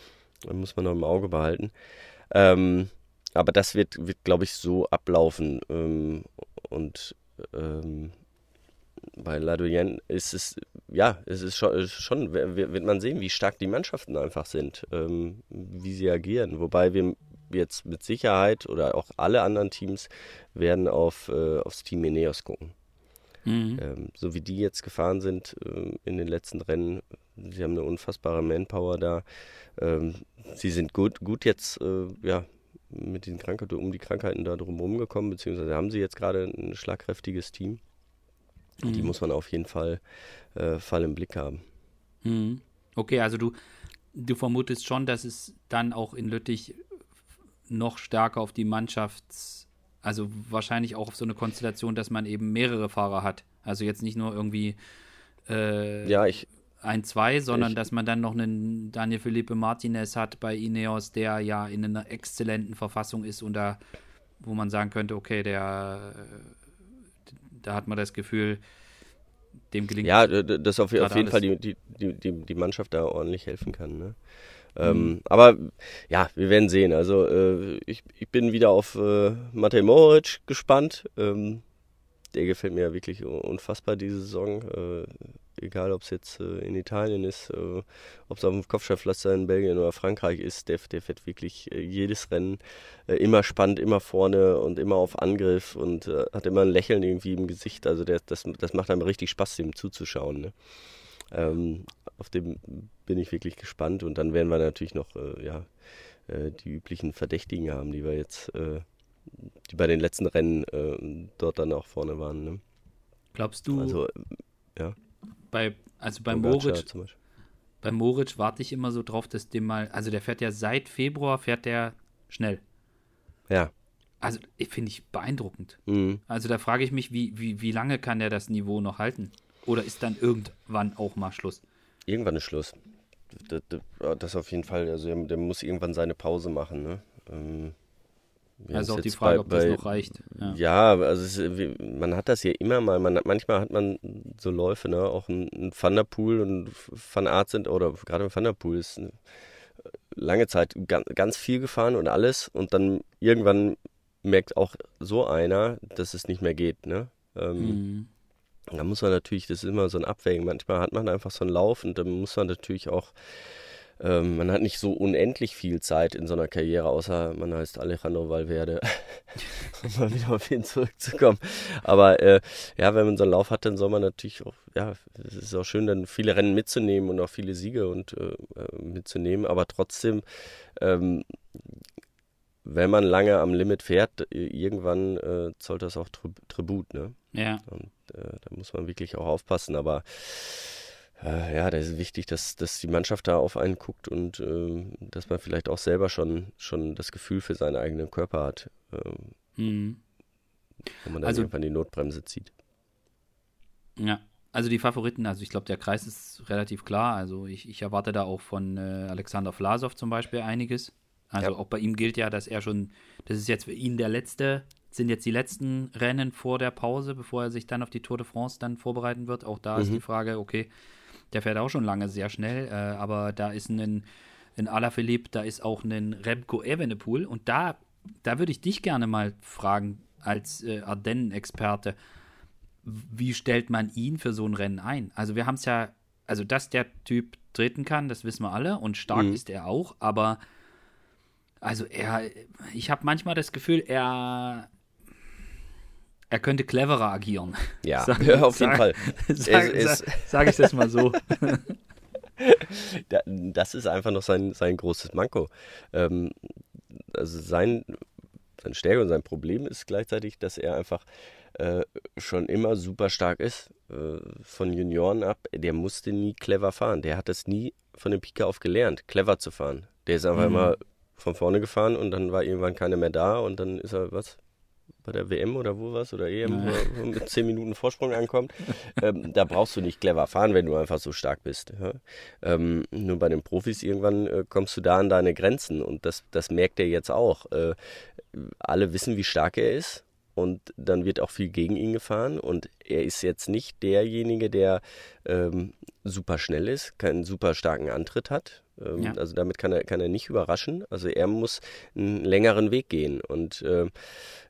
Da muss man noch im Auge behalten. Ähm, aber das wird, wird glaube ich, so ablaufen. Ähm, und ähm, bei Ladoyen ist es, ja, es ist schon, schon, wird man sehen, wie stark die Mannschaften einfach sind, ähm, wie sie agieren. Wobei wir jetzt mit Sicherheit oder auch alle anderen Teams werden auf, äh, aufs Team Ineos gucken. Mhm. Ähm, so wie die jetzt gefahren sind äh, in den letzten Rennen, sie haben eine unfassbare Manpower da. Ähm, sie sind gut, gut jetzt, äh, ja, mit den Krankheiten, um die Krankheiten da drumherum gekommen, beziehungsweise haben sie jetzt gerade ein schlagkräftiges Team. Mhm. Die muss man auf jeden Fall, äh, Fall im Blick haben. Mhm. Okay, also du, du vermutest schon, dass es dann auch in Lüttich noch stärker auf die Mannschafts-, also wahrscheinlich auch auf so eine Konstellation, dass man eben mehrere Fahrer hat. Also jetzt nicht nur irgendwie äh, ja, ich, ein, zwei, sondern ich, dass man dann noch einen Daniel Felipe Martinez hat bei Ineos, der ja in einer exzellenten Verfassung ist und da, wo man sagen könnte, okay, der da hat man das Gefühl, dem gelingt Ja, dass auf, auf jeden Fall die, die, die, die Mannschaft da ordentlich helfen kann. Ne? Ähm, mhm. aber ja, wir werden sehen. Also äh, ich, ich bin wieder auf äh, Matej Moric gespannt. Ähm, der gefällt mir ja wirklich unfassbar diese Saison. Äh, egal ob es jetzt äh, in Italien ist, äh, ob es auf dem Kopfsteinpflaster in Belgien oder Frankreich ist, der, der fährt wirklich äh, jedes Rennen äh, immer spannend, immer vorne und immer auf Angriff und äh, hat immer ein Lächeln irgendwie im Gesicht. Also der, das, das macht einem richtig Spaß, dem zuzuschauen. Ne? Ähm, auf dem bin ich wirklich gespannt und dann werden wir natürlich noch ja, die üblichen Verdächtigen haben, die wir jetzt, die bei den letzten Rennen dort dann auch vorne waren. Ne? Glaubst du, also, ja bei, also bei Moritz, bei Moritz warte ich immer so drauf, dass dem mal, also der fährt ja seit Februar, fährt der schnell. Ja. Also finde ich beeindruckend. Mhm. Also da frage ich mich, wie, wie, wie lange kann der das Niveau noch halten? Oder ist dann irgendwann auch mal Schluss? Irgendwann ist Schluss. Das, das auf jeden Fall, also der, der muss irgendwann seine Pause machen. Ne? Ähm, Ja, also auch die Frage, bei, ob das bei, noch reicht. Ja, ja also es, man hat das ja immer mal. Man, manchmal hat man so Läufe, ne? Auch ein, ein Thunderpool und Van Art sind, oder gerade ein Thunderpool ist eine, lange Zeit ganz, ganz viel gefahren und alles. Und dann irgendwann merkt auch so einer, dass es nicht mehr geht. Ne? Ähm, mhm. Da muss man natürlich, das ist immer so ein Abwägen. Manchmal hat man einfach so einen Lauf und dann muss man natürlich auch ähm, man hat nicht so unendlich viel Zeit in so einer Karriere, außer man heißt Alejandro Valverde, (laughs) um mal wieder auf ihn zurückzukommen. Aber äh, ja, wenn man so einen Lauf hat, dann soll man natürlich auch, ja, es ist auch schön, dann viele Rennen mitzunehmen und auch viele Siege und äh, äh mitzunehmen, aber trotzdem ähm, wenn man lange am Limit fährt, irgendwann äh, zollt das auch Tribut, ne? Ja. Und äh, da muss man wirklich auch aufpassen, aber äh, ja, da ist wichtig, dass, dass die Mannschaft da auf einen guckt und äh, dass man vielleicht auch selber schon, schon das Gefühl für seinen eigenen Körper hat. Äh, mhm. Wo man dann also, irgendwann die Notbremse zieht. Ja, also die Favoriten, also ich glaube, der Kreis ist relativ klar. Also ich, ich erwarte da auch von äh, Alexander Vlasov zum Beispiel einiges. Also ja. auch bei ihm gilt ja, dass er schon, das ist jetzt für ihn der letzte, sind jetzt die letzten Rennen vor der Pause, bevor er sich dann auf die Tour de France dann vorbereiten wird. Auch da mhm. ist die Frage, okay, der fährt auch schon lange sehr schnell, äh, aber da ist ein, ein Alaphilippe, da ist auch ein Remco Evenepoel und da, da würde ich dich gerne mal fragen, als äh, Ardennen-Experte, wie stellt man ihn für so ein Rennen ein? Also wir haben es ja, also dass der Typ treten kann, das wissen wir alle und stark mhm. ist er auch, aber also er, ich habe manchmal das Gefühl, er er könnte cleverer agieren. (laughs) Ja, (laughs) sag, ja auf jeden Fall. (laughs) Sage sag, sag ich das mal so. das ist einfach noch sein, sein großes Manko. Ähm, also sein, seine Stärke und sein Problem ist gleichzeitig, dass er einfach äh, schon immer super stark ist. Äh, von Junioren ab, der musste nie clever fahren. Der hat das nie von dem Pika auf gelernt, clever zu fahren. Der ist einfach mhm. immer von vorne gefahren und dann war irgendwann keiner mehr da und dann ist er, was, bei der WM oder wo was oder EM, wo mit 10 Minuten Vorsprung ankommt. ähm, da brauchst du nicht clever fahren, wenn du einfach so stark bist. Ja? Ähm, nur bei den Profis irgendwann äh, kommst du da an deine Grenzen und das, das merkt er jetzt auch. Äh, alle wissen, wie stark er ist und dann wird auch viel gegen ihn gefahren und er ist jetzt nicht derjenige, der ähm, super schnell ist, keinen super starken Antritt hat. Ähm, ja. Also damit kann er, kann er nicht überraschen. Also er muss einen längeren Weg gehen und äh,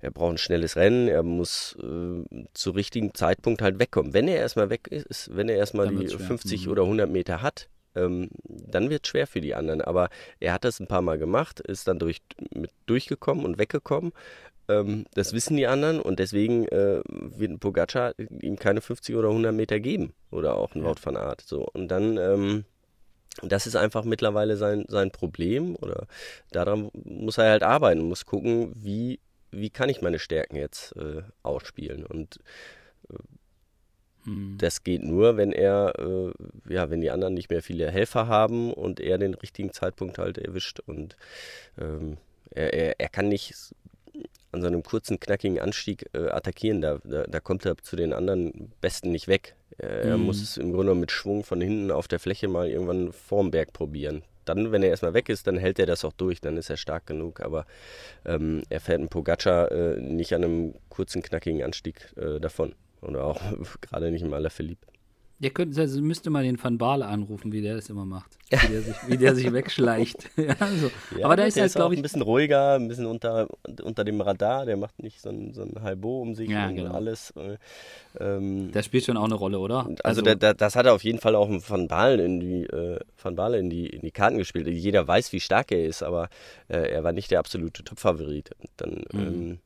er braucht ein schnelles Rennen, er muss äh, zu richtigen Zeitpunkt halt wegkommen. Wenn er erstmal weg ist, wenn er erstmal die 50 mhm. oder 100 Meter hat, ähm, dann wird es schwer für die anderen. Aber er hat das ein paar Mal gemacht, ist dann durch, mit durchgekommen und weggekommen. Ähm, das wissen die anderen und deswegen äh, wird ein Pogacar ihm keine 50 oder 100 Meter geben oder auch ein Wout van Art. So. Und dann, das ist einfach mittlerweile sein, sein Problem oder daran muss er halt arbeiten, muss gucken, wie, wie kann ich meine Stärken jetzt äh, ausspielen und äh, hm. das geht nur, wenn er, äh, ja, wenn die anderen nicht mehr viele Helfer haben und er den richtigen Zeitpunkt halt erwischt und ähm, er, er, er kann nicht an so einem kurzen, knackigen Anstieg äh, attackieren. Da, da, da, kommt er zu den anderen Besten nicht weg. Äh, er mhm. muss es im Grunde mit Schwung von hinten auf der Fläche mal irgendwann vorm Berg probieren. Dann, wenn er erstmal weg ist, dann hält er das auch durch, dann ist er stark genug. Aber ähm, er fährt einen Pogacar äh, nicht an einem kurzen, knackigen Anstieg äh, davon. Oder auch (laughs) gerade nicht im Alaphilippe. Ihr könnt, also müsste mal den Van Baale anrufen, wie der das immer macht. Wie der sich, wie der sich wegschleicht. (laughs) ja, so. ja, Aber da ist er, glaube ich. ein bisschen ruhiger, ein bisschen unter, unter dem Radar. Der macht nicht so ein, so ein Halbo um sich ja, und genau. alles. Äh, ähm, das spielt schon auch eine Rolle, oder? Also, also da, da, das hat er auf jeden Fall auch Van Baale in die, äh, Van Baale in die, in die Karten gespielt. Jeder weiß, wie stark er ist, aber äh, er war nicht der absolute Top-Favorit. Dann. Mhm. Ähm,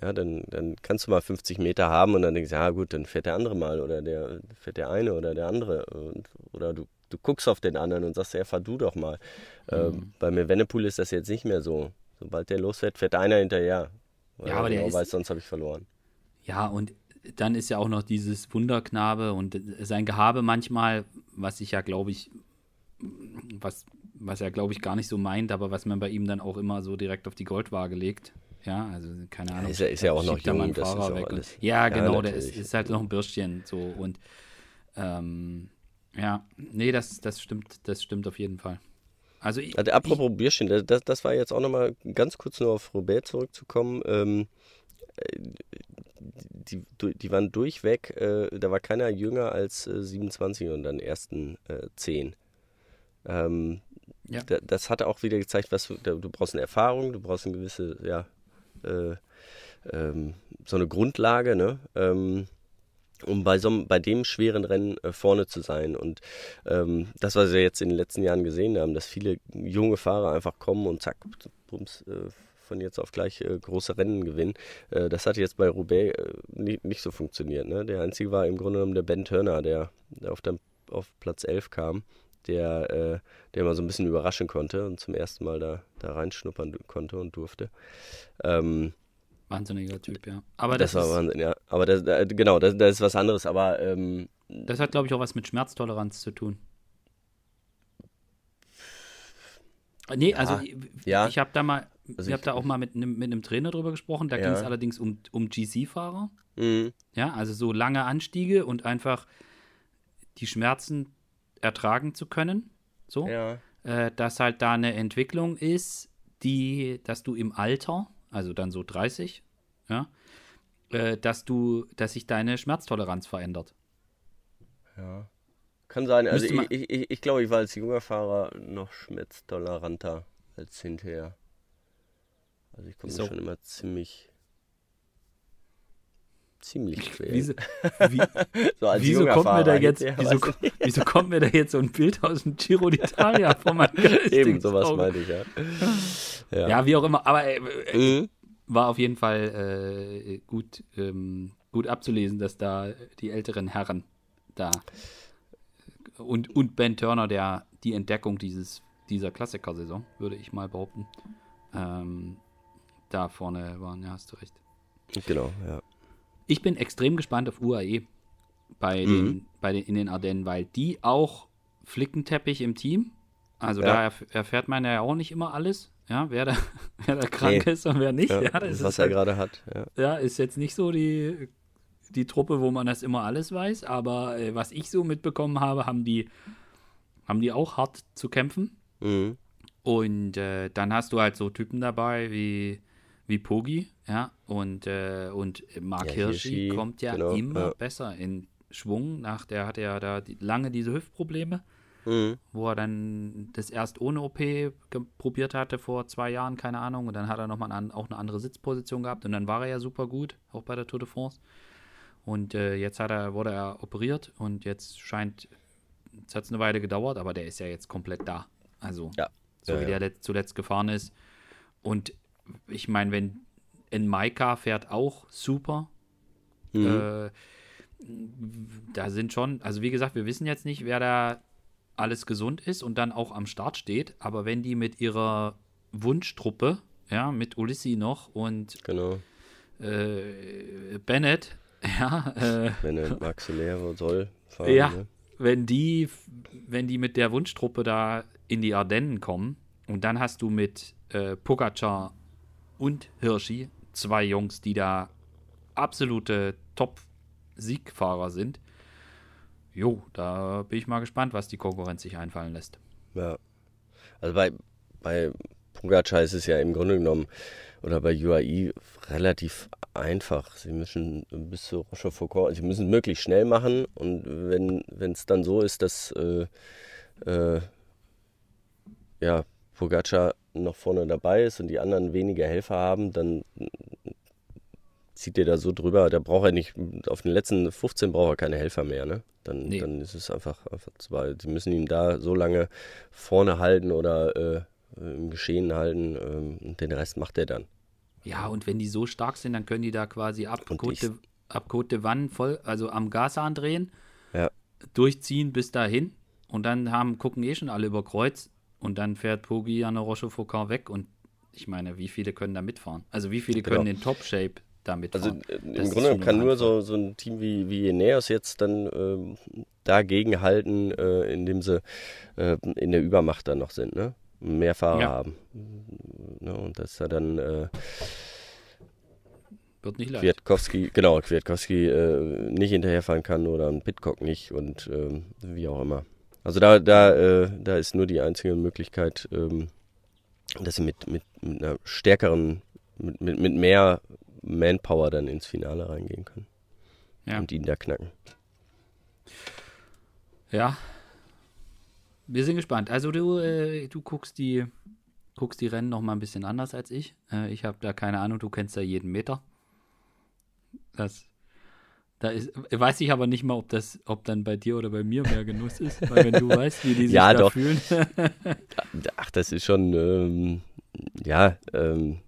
ja, dann, dann kannst du mal 50 Meter haben und dann denkst du, ja gut, dann fährt der andere mal oder der fährt der eine oder der andere. Und, oder du, du guckst auf den anderen und sagst, ja, fahr du doch mal. Mhm. Ähm, bei mir Wennepool ist das jetzt nicht mehr so. Sobald der losfährt, fährt einer hinterher. Ja, aber der genau weiß, sonst habe ich verloren. Ja, und dann ist ja auch noch dieses Wunderknabe und sein Gehabe manchmal, was ich ja, glaube ich, was, was er, glaube ich, gar nicht so meint, aber was man bei ihm dann auch immer so direkt auf die Goldwaage legt. Ja, also keine Ahnung. Ist, ist ja auch noch jung, das ist auch alles. Ja, genau, ja, der ist, ist, halt noch ein Bürstchen so und ähm, ja, nee, das, das stimmt, das stimmt auf jeden Fall. Also, ich, also apropos Bierchen, das, das war jetzt auch nochmal ganz kurz nur auf Robert zurückzukommen. Ähm, die, die waren durchweg, äh, da war keiner jünger als äh, 27 und dann ersten äh, 10. Ähm, ja. da, das hat auch wieder gezeigt, was du, du brauchst eine Erfahrung, du brauchst eine gewisse, ja, äh, ähm, so eine Grundlage, ne? Ähm, um bei, so, bei dem schweren Rennen äh, vorne zu sein. Und ähm, das, was wir jetzt in den letzten Jahren gesehen haben, dass viele junge Fahrer einfach kommen und zack, bums, äh, von jetzt auf gleich äh, große Rennen gewinnen. Äh, das hat jetzt bei Roubaix äh, nicht, nicht, so funktioniert. Ne? Der einzige war im Grunde genommen der Ben Turner, der, der auf, dem, auf Platz 11 kam, der, äh, der mal so ein bisschen überraschen konnte und zum ersten Mal da, da reinschnuppern konnte und durfte. Ähm, Wahnsinniger Typ, ja. Aber das, das war Wahnsinn, ja. Aber das, genau, das, das ist was anderes, aber. Ähm, das hat, glaube ich, auch was mit Schmerztoleranz zu tun. Nee, also ja, ich, ja. ich habe da mal, also ich habe da auch mal mit, mit einem Trainer drüber gesprochen. Da ja. ging es allerdings um, um GC-Fahrer. Mhm. Ja, also so lange Anstiege und einfach die Schmerzen ertragen zu können. So. Ja. Äh, dass halt da eine Entwicklung ist, die, dass du im Alter, also dann so 30, ja, äh, dass du, dass sich deine Schmerztoleranz verändert. Ja. Kann sein. Also ich, ich, ich, ich glaube, ich war als junger Fahrer noch schmerztoleranter als hinterher. Also ich komme so. schon immer ziemlich ziemlich quer. Wieso, (laughs) wie, so wieso kommt mir da jetzt, wieso, wieso, kommt mir da jetzt so ein Bild aus dem Giro d'Italia (laughs) vor meinem Geist? Eben, sowas meinte ich, ja. ja. ja. wie auch immer, aber äh, äh, mhm. war auf jeden Fall äh, gut, ähm, gut abzulesen, dass da die älteren Herren da und, und Ben Turner, der die Entdeckung dieses, dieser Klassiker-Saison, würde ich mal behaupten, ähm, da vorne waren. Ja, hast du recht. Genau, ja. Ich bin extrem gespannt auf UAE bei mhm. den, bei den, in den Ardennen, weil die auch Flickenteppich im Team. Also ja. da erf erfährt man ja auch nicht immer alles, ja, wer da, (laughs) wer da krank nee. ist und wer nicht. Ja, ja das was er halt, gerade hat. Ja. ja, ist jetzt nicht so die die Truppe, wo man das immer alles weiß, aber äh, was ich so mitbekommen habe, haben die, haben die auch hart zu kämpfen. Mhm. Und äh, dann hast du halt so Typen dabei wie, wie Pogi, ja, und, äh, und Mark ja, Hirschi, Hirschi kommt ja genau, immer ja. besser in Schwung. Nach der hatte ja da die, lange diese Hüftprobleme, mhm. wo er dann das erst ohne OP probiert hatte vor zwei Jahren, keine Ahnung, und dann hat er nochmal an, auch eine andere Sitzposition gehabt und dann war er ja super gut, auch bei der Tour de France. Und äh, jetzt hat er, wurde er operiert und jetzt scheint, es hat eine Weile gedauert, aber der ist ja jetzt komplett da. Also, ja. so wie der zuletzt gefahren ist. Und ich meine, wenn in Maika fährt auch super. Mhm. Äh, da sind schon, also wie gesagt, wir wissen jetzt nicht, wer da alles gesund ist und dann auch am Start steht, aber wenn die mit ihrer Wunschtruppe, ja, mit Ulissi noch und genau. äh, Bennett (laughs) Ja, äh, wenn er Maxillero soll fahren. Ja, ne? wenn die, wenn die mit der Wunschtruppe da in die Ardennen kommen und dann hast du mit äh, Pogacar und Hirschi zwei Jungs, die da absolute Top-Siegfahrer sind. Jo, da bin ich mal gespannt, was die Konkurrenz sich einfallen lässt. Ja. Also bei, bei Pogacar ist es ja im Grunde genommen oder bei UAE relativ einfach. Sie müssen bis zu Rochefoucauld, sie müssen es möglichst schnell machen und wenn es dann so ist, dass äh, äh, ja, Pogacar noch vorne dabei ist und die anderen weniger Helfer haben, dann zieht er da so drüber, da braucht er nicht, auf den letzten 15 braucht er keine Helfer mehr, ne? Dann, nee. dann ist es einfach, einfach zu weit. Sie müssen ihn da so lange vorne halten oder äh, im Geschehen halten ähm, und den Rest macht er dann. Ja, und wenn die so stark sind, dann können die da quasi ab Côte, ab Côte de voll, also am Gashahn drehen, ja. durchziehen bis dahin und dann haben, gucken eh schon alle über Kreuz und dann fährt Pogi an der Rochefoucauld weg und ich meine, wie viele können da mitfahren? Also wie viele können genau. in Top-Shape da mitfahren? Also äh, im Grunde kann nur so, so ein Team wie, wie Ineos jetzt dann ähm, dagegen halten, äh, indem sie äh, in der Übermacht dann noch sind, ne? mehr Fahrer ja. haben. Ne, und das ist ja dann äh, wird nicht leicht. Kwiatkowski, genau, Kwiatkowski äh, nicht hinterherfahren kann oder ein Pitcock nicht und äh, wie auch immer. Also da, da, äh, da ist nur die einzige Möglichkeit, ähm, dass sie mit, mit, mit einer stärkeren, mit, mit, mit mehr Manpower dann ins Finale reingehen können. Ja. Und ihn da knacken. Ja. Wir sind gespannt. Also du, äh, du guckst die, guckst die Rennen noch mal ein bisschen anders als ich. Äh, ich habe da keine Ahnung, du kennst da jeden Meter. Das, da ist, weiß ich aber nicht mal, ob das, ob dann bei dir oder bei mir mehr Genuss ist, weil wenn du (laughs) weißt, wie die sich ja, da doch. fühlen. Ach, das ist schon, ähm, ja, ähm,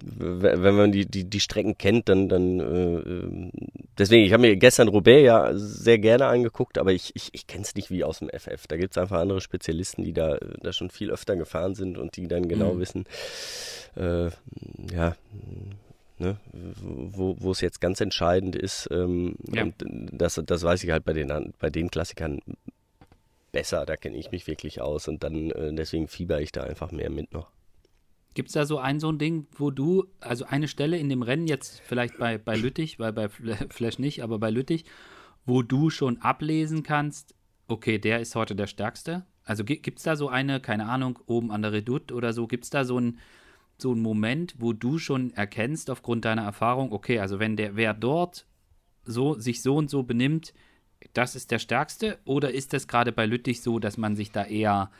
wenn man die, die, die Strecken kennt, dann, dann äh, ähm, deswegen, ich habe mir gestern Roubaix ja sehr gerne angeguckt, aber ich, ich, ich kenne es nicht wie aus dem FF. Da gibt es einfach andere Spezialisten, die da, da schon viel öfter gefahren sind und die dann genau mhm. wissen, äh, ja, ne, wo es jetzt ganz entscheidend ist. Ähm, ja. Das, das weiß ich halt bei den, bei den Klassikern besser, da kenne ich mich wirklich aus und dann äh, deswegen fieber ich da einfach mehr mit noch. Gibt es da so ein so ein Ding, wo du, also eine Stelle in dem Rennen, jetzt vielleicht bei, bei Lüttich, weil bei (laughs) Flash nicht, aber bei Lüttich, wo du schon ablesen kannst, okay, der ist heute der Stärkste? Also gibt es da so eine, keine Ahnung, oben an der Redoute oder so, gibt es da so ein so ein Moment, wo du schon erkennst aufgrund deiner Erfahrung, okay, also wenn der wer dort so sich so und so benimmt, das ist der stärkste oder ist das gerade bei Lüttich so, dass man sich da eher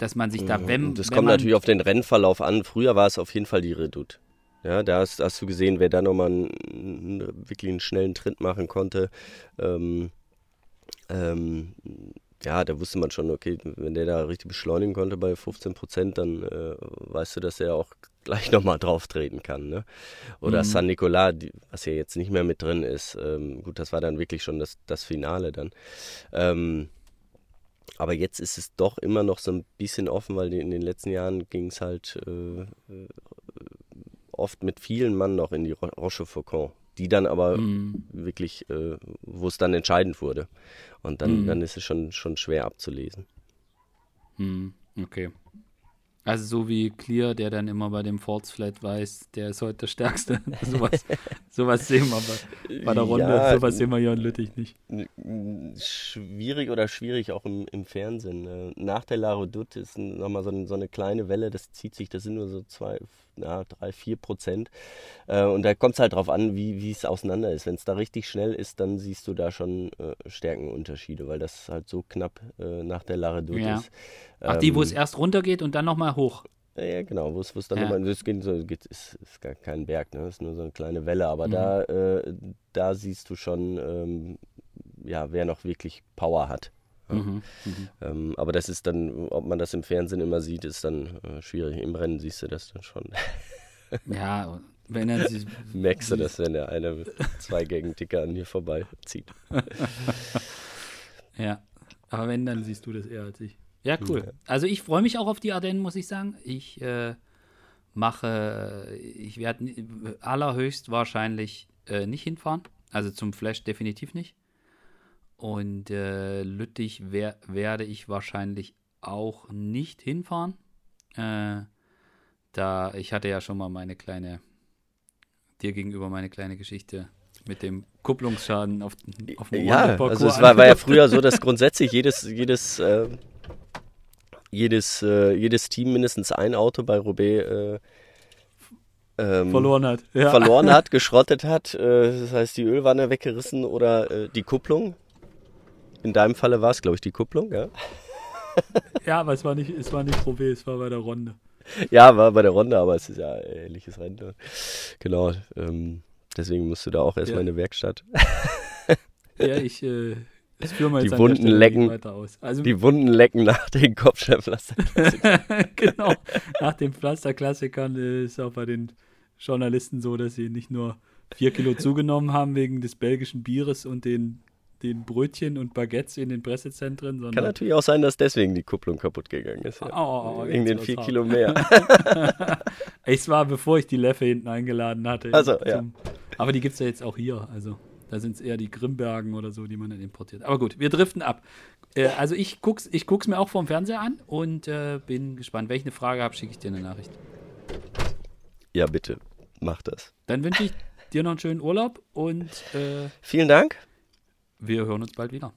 dass man sich da, wenn. Das wenn kommt natürlich auf den Rennverlauf an. Früher war es auf jeden Fall die Redoute. Ja, da hast, hast du gesehen, wer da nochmal einen, wirklich einen schnellen Tritt machen konnte. Ähm, ähm, ja, da wusste man schon, okay, wenn der da richtig beschleunigen konnte bei 15 Prozent, dann äh, weißt du, dass er auch (laughs) gleich nochmal drauf treten kann. Ne? Oder mhm. San Nicolas, die, was ja jetzt nicht mehr mit drin ist. Ähm, gut, das war dann wirklich schon das, das Finale dann. Ähm, aber jetzt ist es doch immer noch so ein bisschen offen, weil in den letzten Jahren ging es halt äh, äh, oft mit vielen Mann noch in die Rochefoucauld, die dann aber mm. wirklich, äh, wo es dann entscheidend wurde. Und dann, mm. dann ist es schon, schon schwer abzulesen. Mm. Okay. Also so wie Clear, der dann immer bei dem False Flat weiß, der ist heute der Stärkste. (laughs) sowas, sowas sehen wir bei, bei der Runde, ja, sowas sehen wir hier in Lüttich nicht. Schwierig oder schwierig auch im, im Fernsehen. Ne? Nach der La Redoute ist nochmal so, so eine kleine Welle, das zieht sich, das sind nur so zwei, ja, drei, vier Prozent. Äh, und da kommt es halt drauf an, wie es auseinander ist. Wenn es da richtig schnell ist, dann siehst du da schon äh, Stärkenunterschiede, weil das halt so knapp äh, nach der La Redoute ja. ist. Ach, die, wo es ähm, erst runter geht und dann nochmal hoch. Ja, genau, wo es dann ja. nochmal, das geht geht, ist, ist gar kein Berg, ne? Ist nur so eine kleine Welle, aber mhm. da, äh, da siehst du schon, ähm, ja, wer noch wirklich Power hat. Ja. Mhm, mhm. Ähm, aber das ist dann, ob man das im Fernsehen immer sieht, ist dann äh, schwierig. Im Rennen siehst du das dann schon. (laughs) ja, wenn er sie, (laughs) Merkst du das, wenn der eine mit zwei Gegenticker an mir vorbei zieht. (laughs) ja, aber wenn, dann siehst du das eher als ich. Ja, cool. Also ich freue mich auch auf die Ardennen, muss ich sagen. Ich äh, mache, ich werde allerhöchst wahrscheinlich äh, nicht hinfahren. Also zum Flash definitiv nicht. Und äh, Lüttich wer werde ich wahrscheinlich auch nicht hinfahren. Äh, da ich hatte ja schon mal meine kleine, dir gegenüber meine kleine Geschichte mit dem Kupplungsschaden auf, auf dem Ja, also es war, war, ja früher so, dass grundsätzlich jedes, jedes äh, jedes, äh, jedes Team mindestens ein Auto bei Roubaix äh, ähm, verloren hat. Ja. Verloren hat, geschrottet hat. Äh, das heißt, die Ölwanne weggerissen oder äh, die Kupplung. In deinem Falle war es, glaube ich, die Kupplung, ja. (laughs) ja, aber es war nicht, es war nicht Roubaix, es war bei der Runde. Ja, war bei der Runde, aber es ist ja ähnliches Rennen. Ne? Genau. Ähm, deswegen musst du da auch erstmal ja. in eine Werkstatt. (laughs) ja, ich äh, das führen wir jetzt die Wunden lecken, also, die Wunden lecken nach den Kopfsteinpflasterklassikern. (laughs) genau, nach den Pflasterklassikern ist auch bei den Journalisten so, dass sie nicht nur vier Kilo zugenommen haben wegen des belgischen Bieres und den, den Brötchen und Baguettes in den Pressezentren. Sondern Kann natürlich auch sein, dass deswegen die Kupplung kaputt gegangen ist. Ja. Oh, wegen den vier Kilo mehr. (laughs) es war, bevor ich die Leffe hinten eingeladen hatte. Also, ja. aber die gibt es ja jetzt auch hier. Also da sind es eher die Grimbergen oder so, die man dann importiert. Aber gut, wir driften ab. Äh, also ich guck's, ich guck's mir auch vom Fernseher an und äh, bin gespannt. Wenn ich eine Frage habe, schicke ich dir eine Nachricht. Ja, bitte, mach das. Dann wünsche ich dir noch einen schönen Urlaub und äh, vielen Dank. Wir hören uns bald wieder.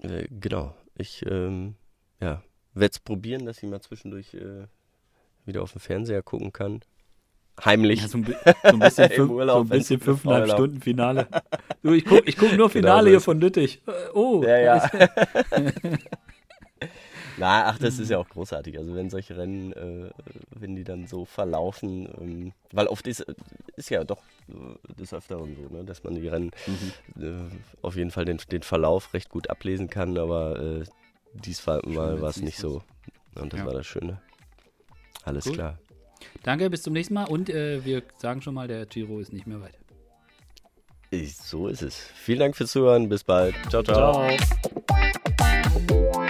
Äh, genau. Ich ähm, ja, werde es probieren, dass ich mal zwischendurch äh, wieder auf den Fernseher gucken kann. Heimlich. Ja, so, ein, so ein bisschen, (laughs) fünf, Urlaub, so ein bisschen fünfeinhalb Stunden Finale. (laughs) Du, ich gucke guck nur genau Finale genau, hier von Lüttich. Äh, oh. Ja, ja. (laughs) Na, ach, das ist ja auch großartig. Also wenn solche Rennen, äh, wenn die dann so verlaufen, ähm, weil oft ist, ist ja doch äh, des Öfteren so, ne, dass man die Rennen mhm. äh, auf jeden Fall den, den Verlauf recht gut ablesen kann, aber äh, diesmal war es nicht so. Und das ja. war das Schöne. Alles cool. klar. Danke, bis zum nächsten Mal und äh, wir sagen schon mal, der Giro ist nicht mehr weit. So ist es. Vielen Dank fürs Zuhören. Bis bald. ciao. ciao. ciao.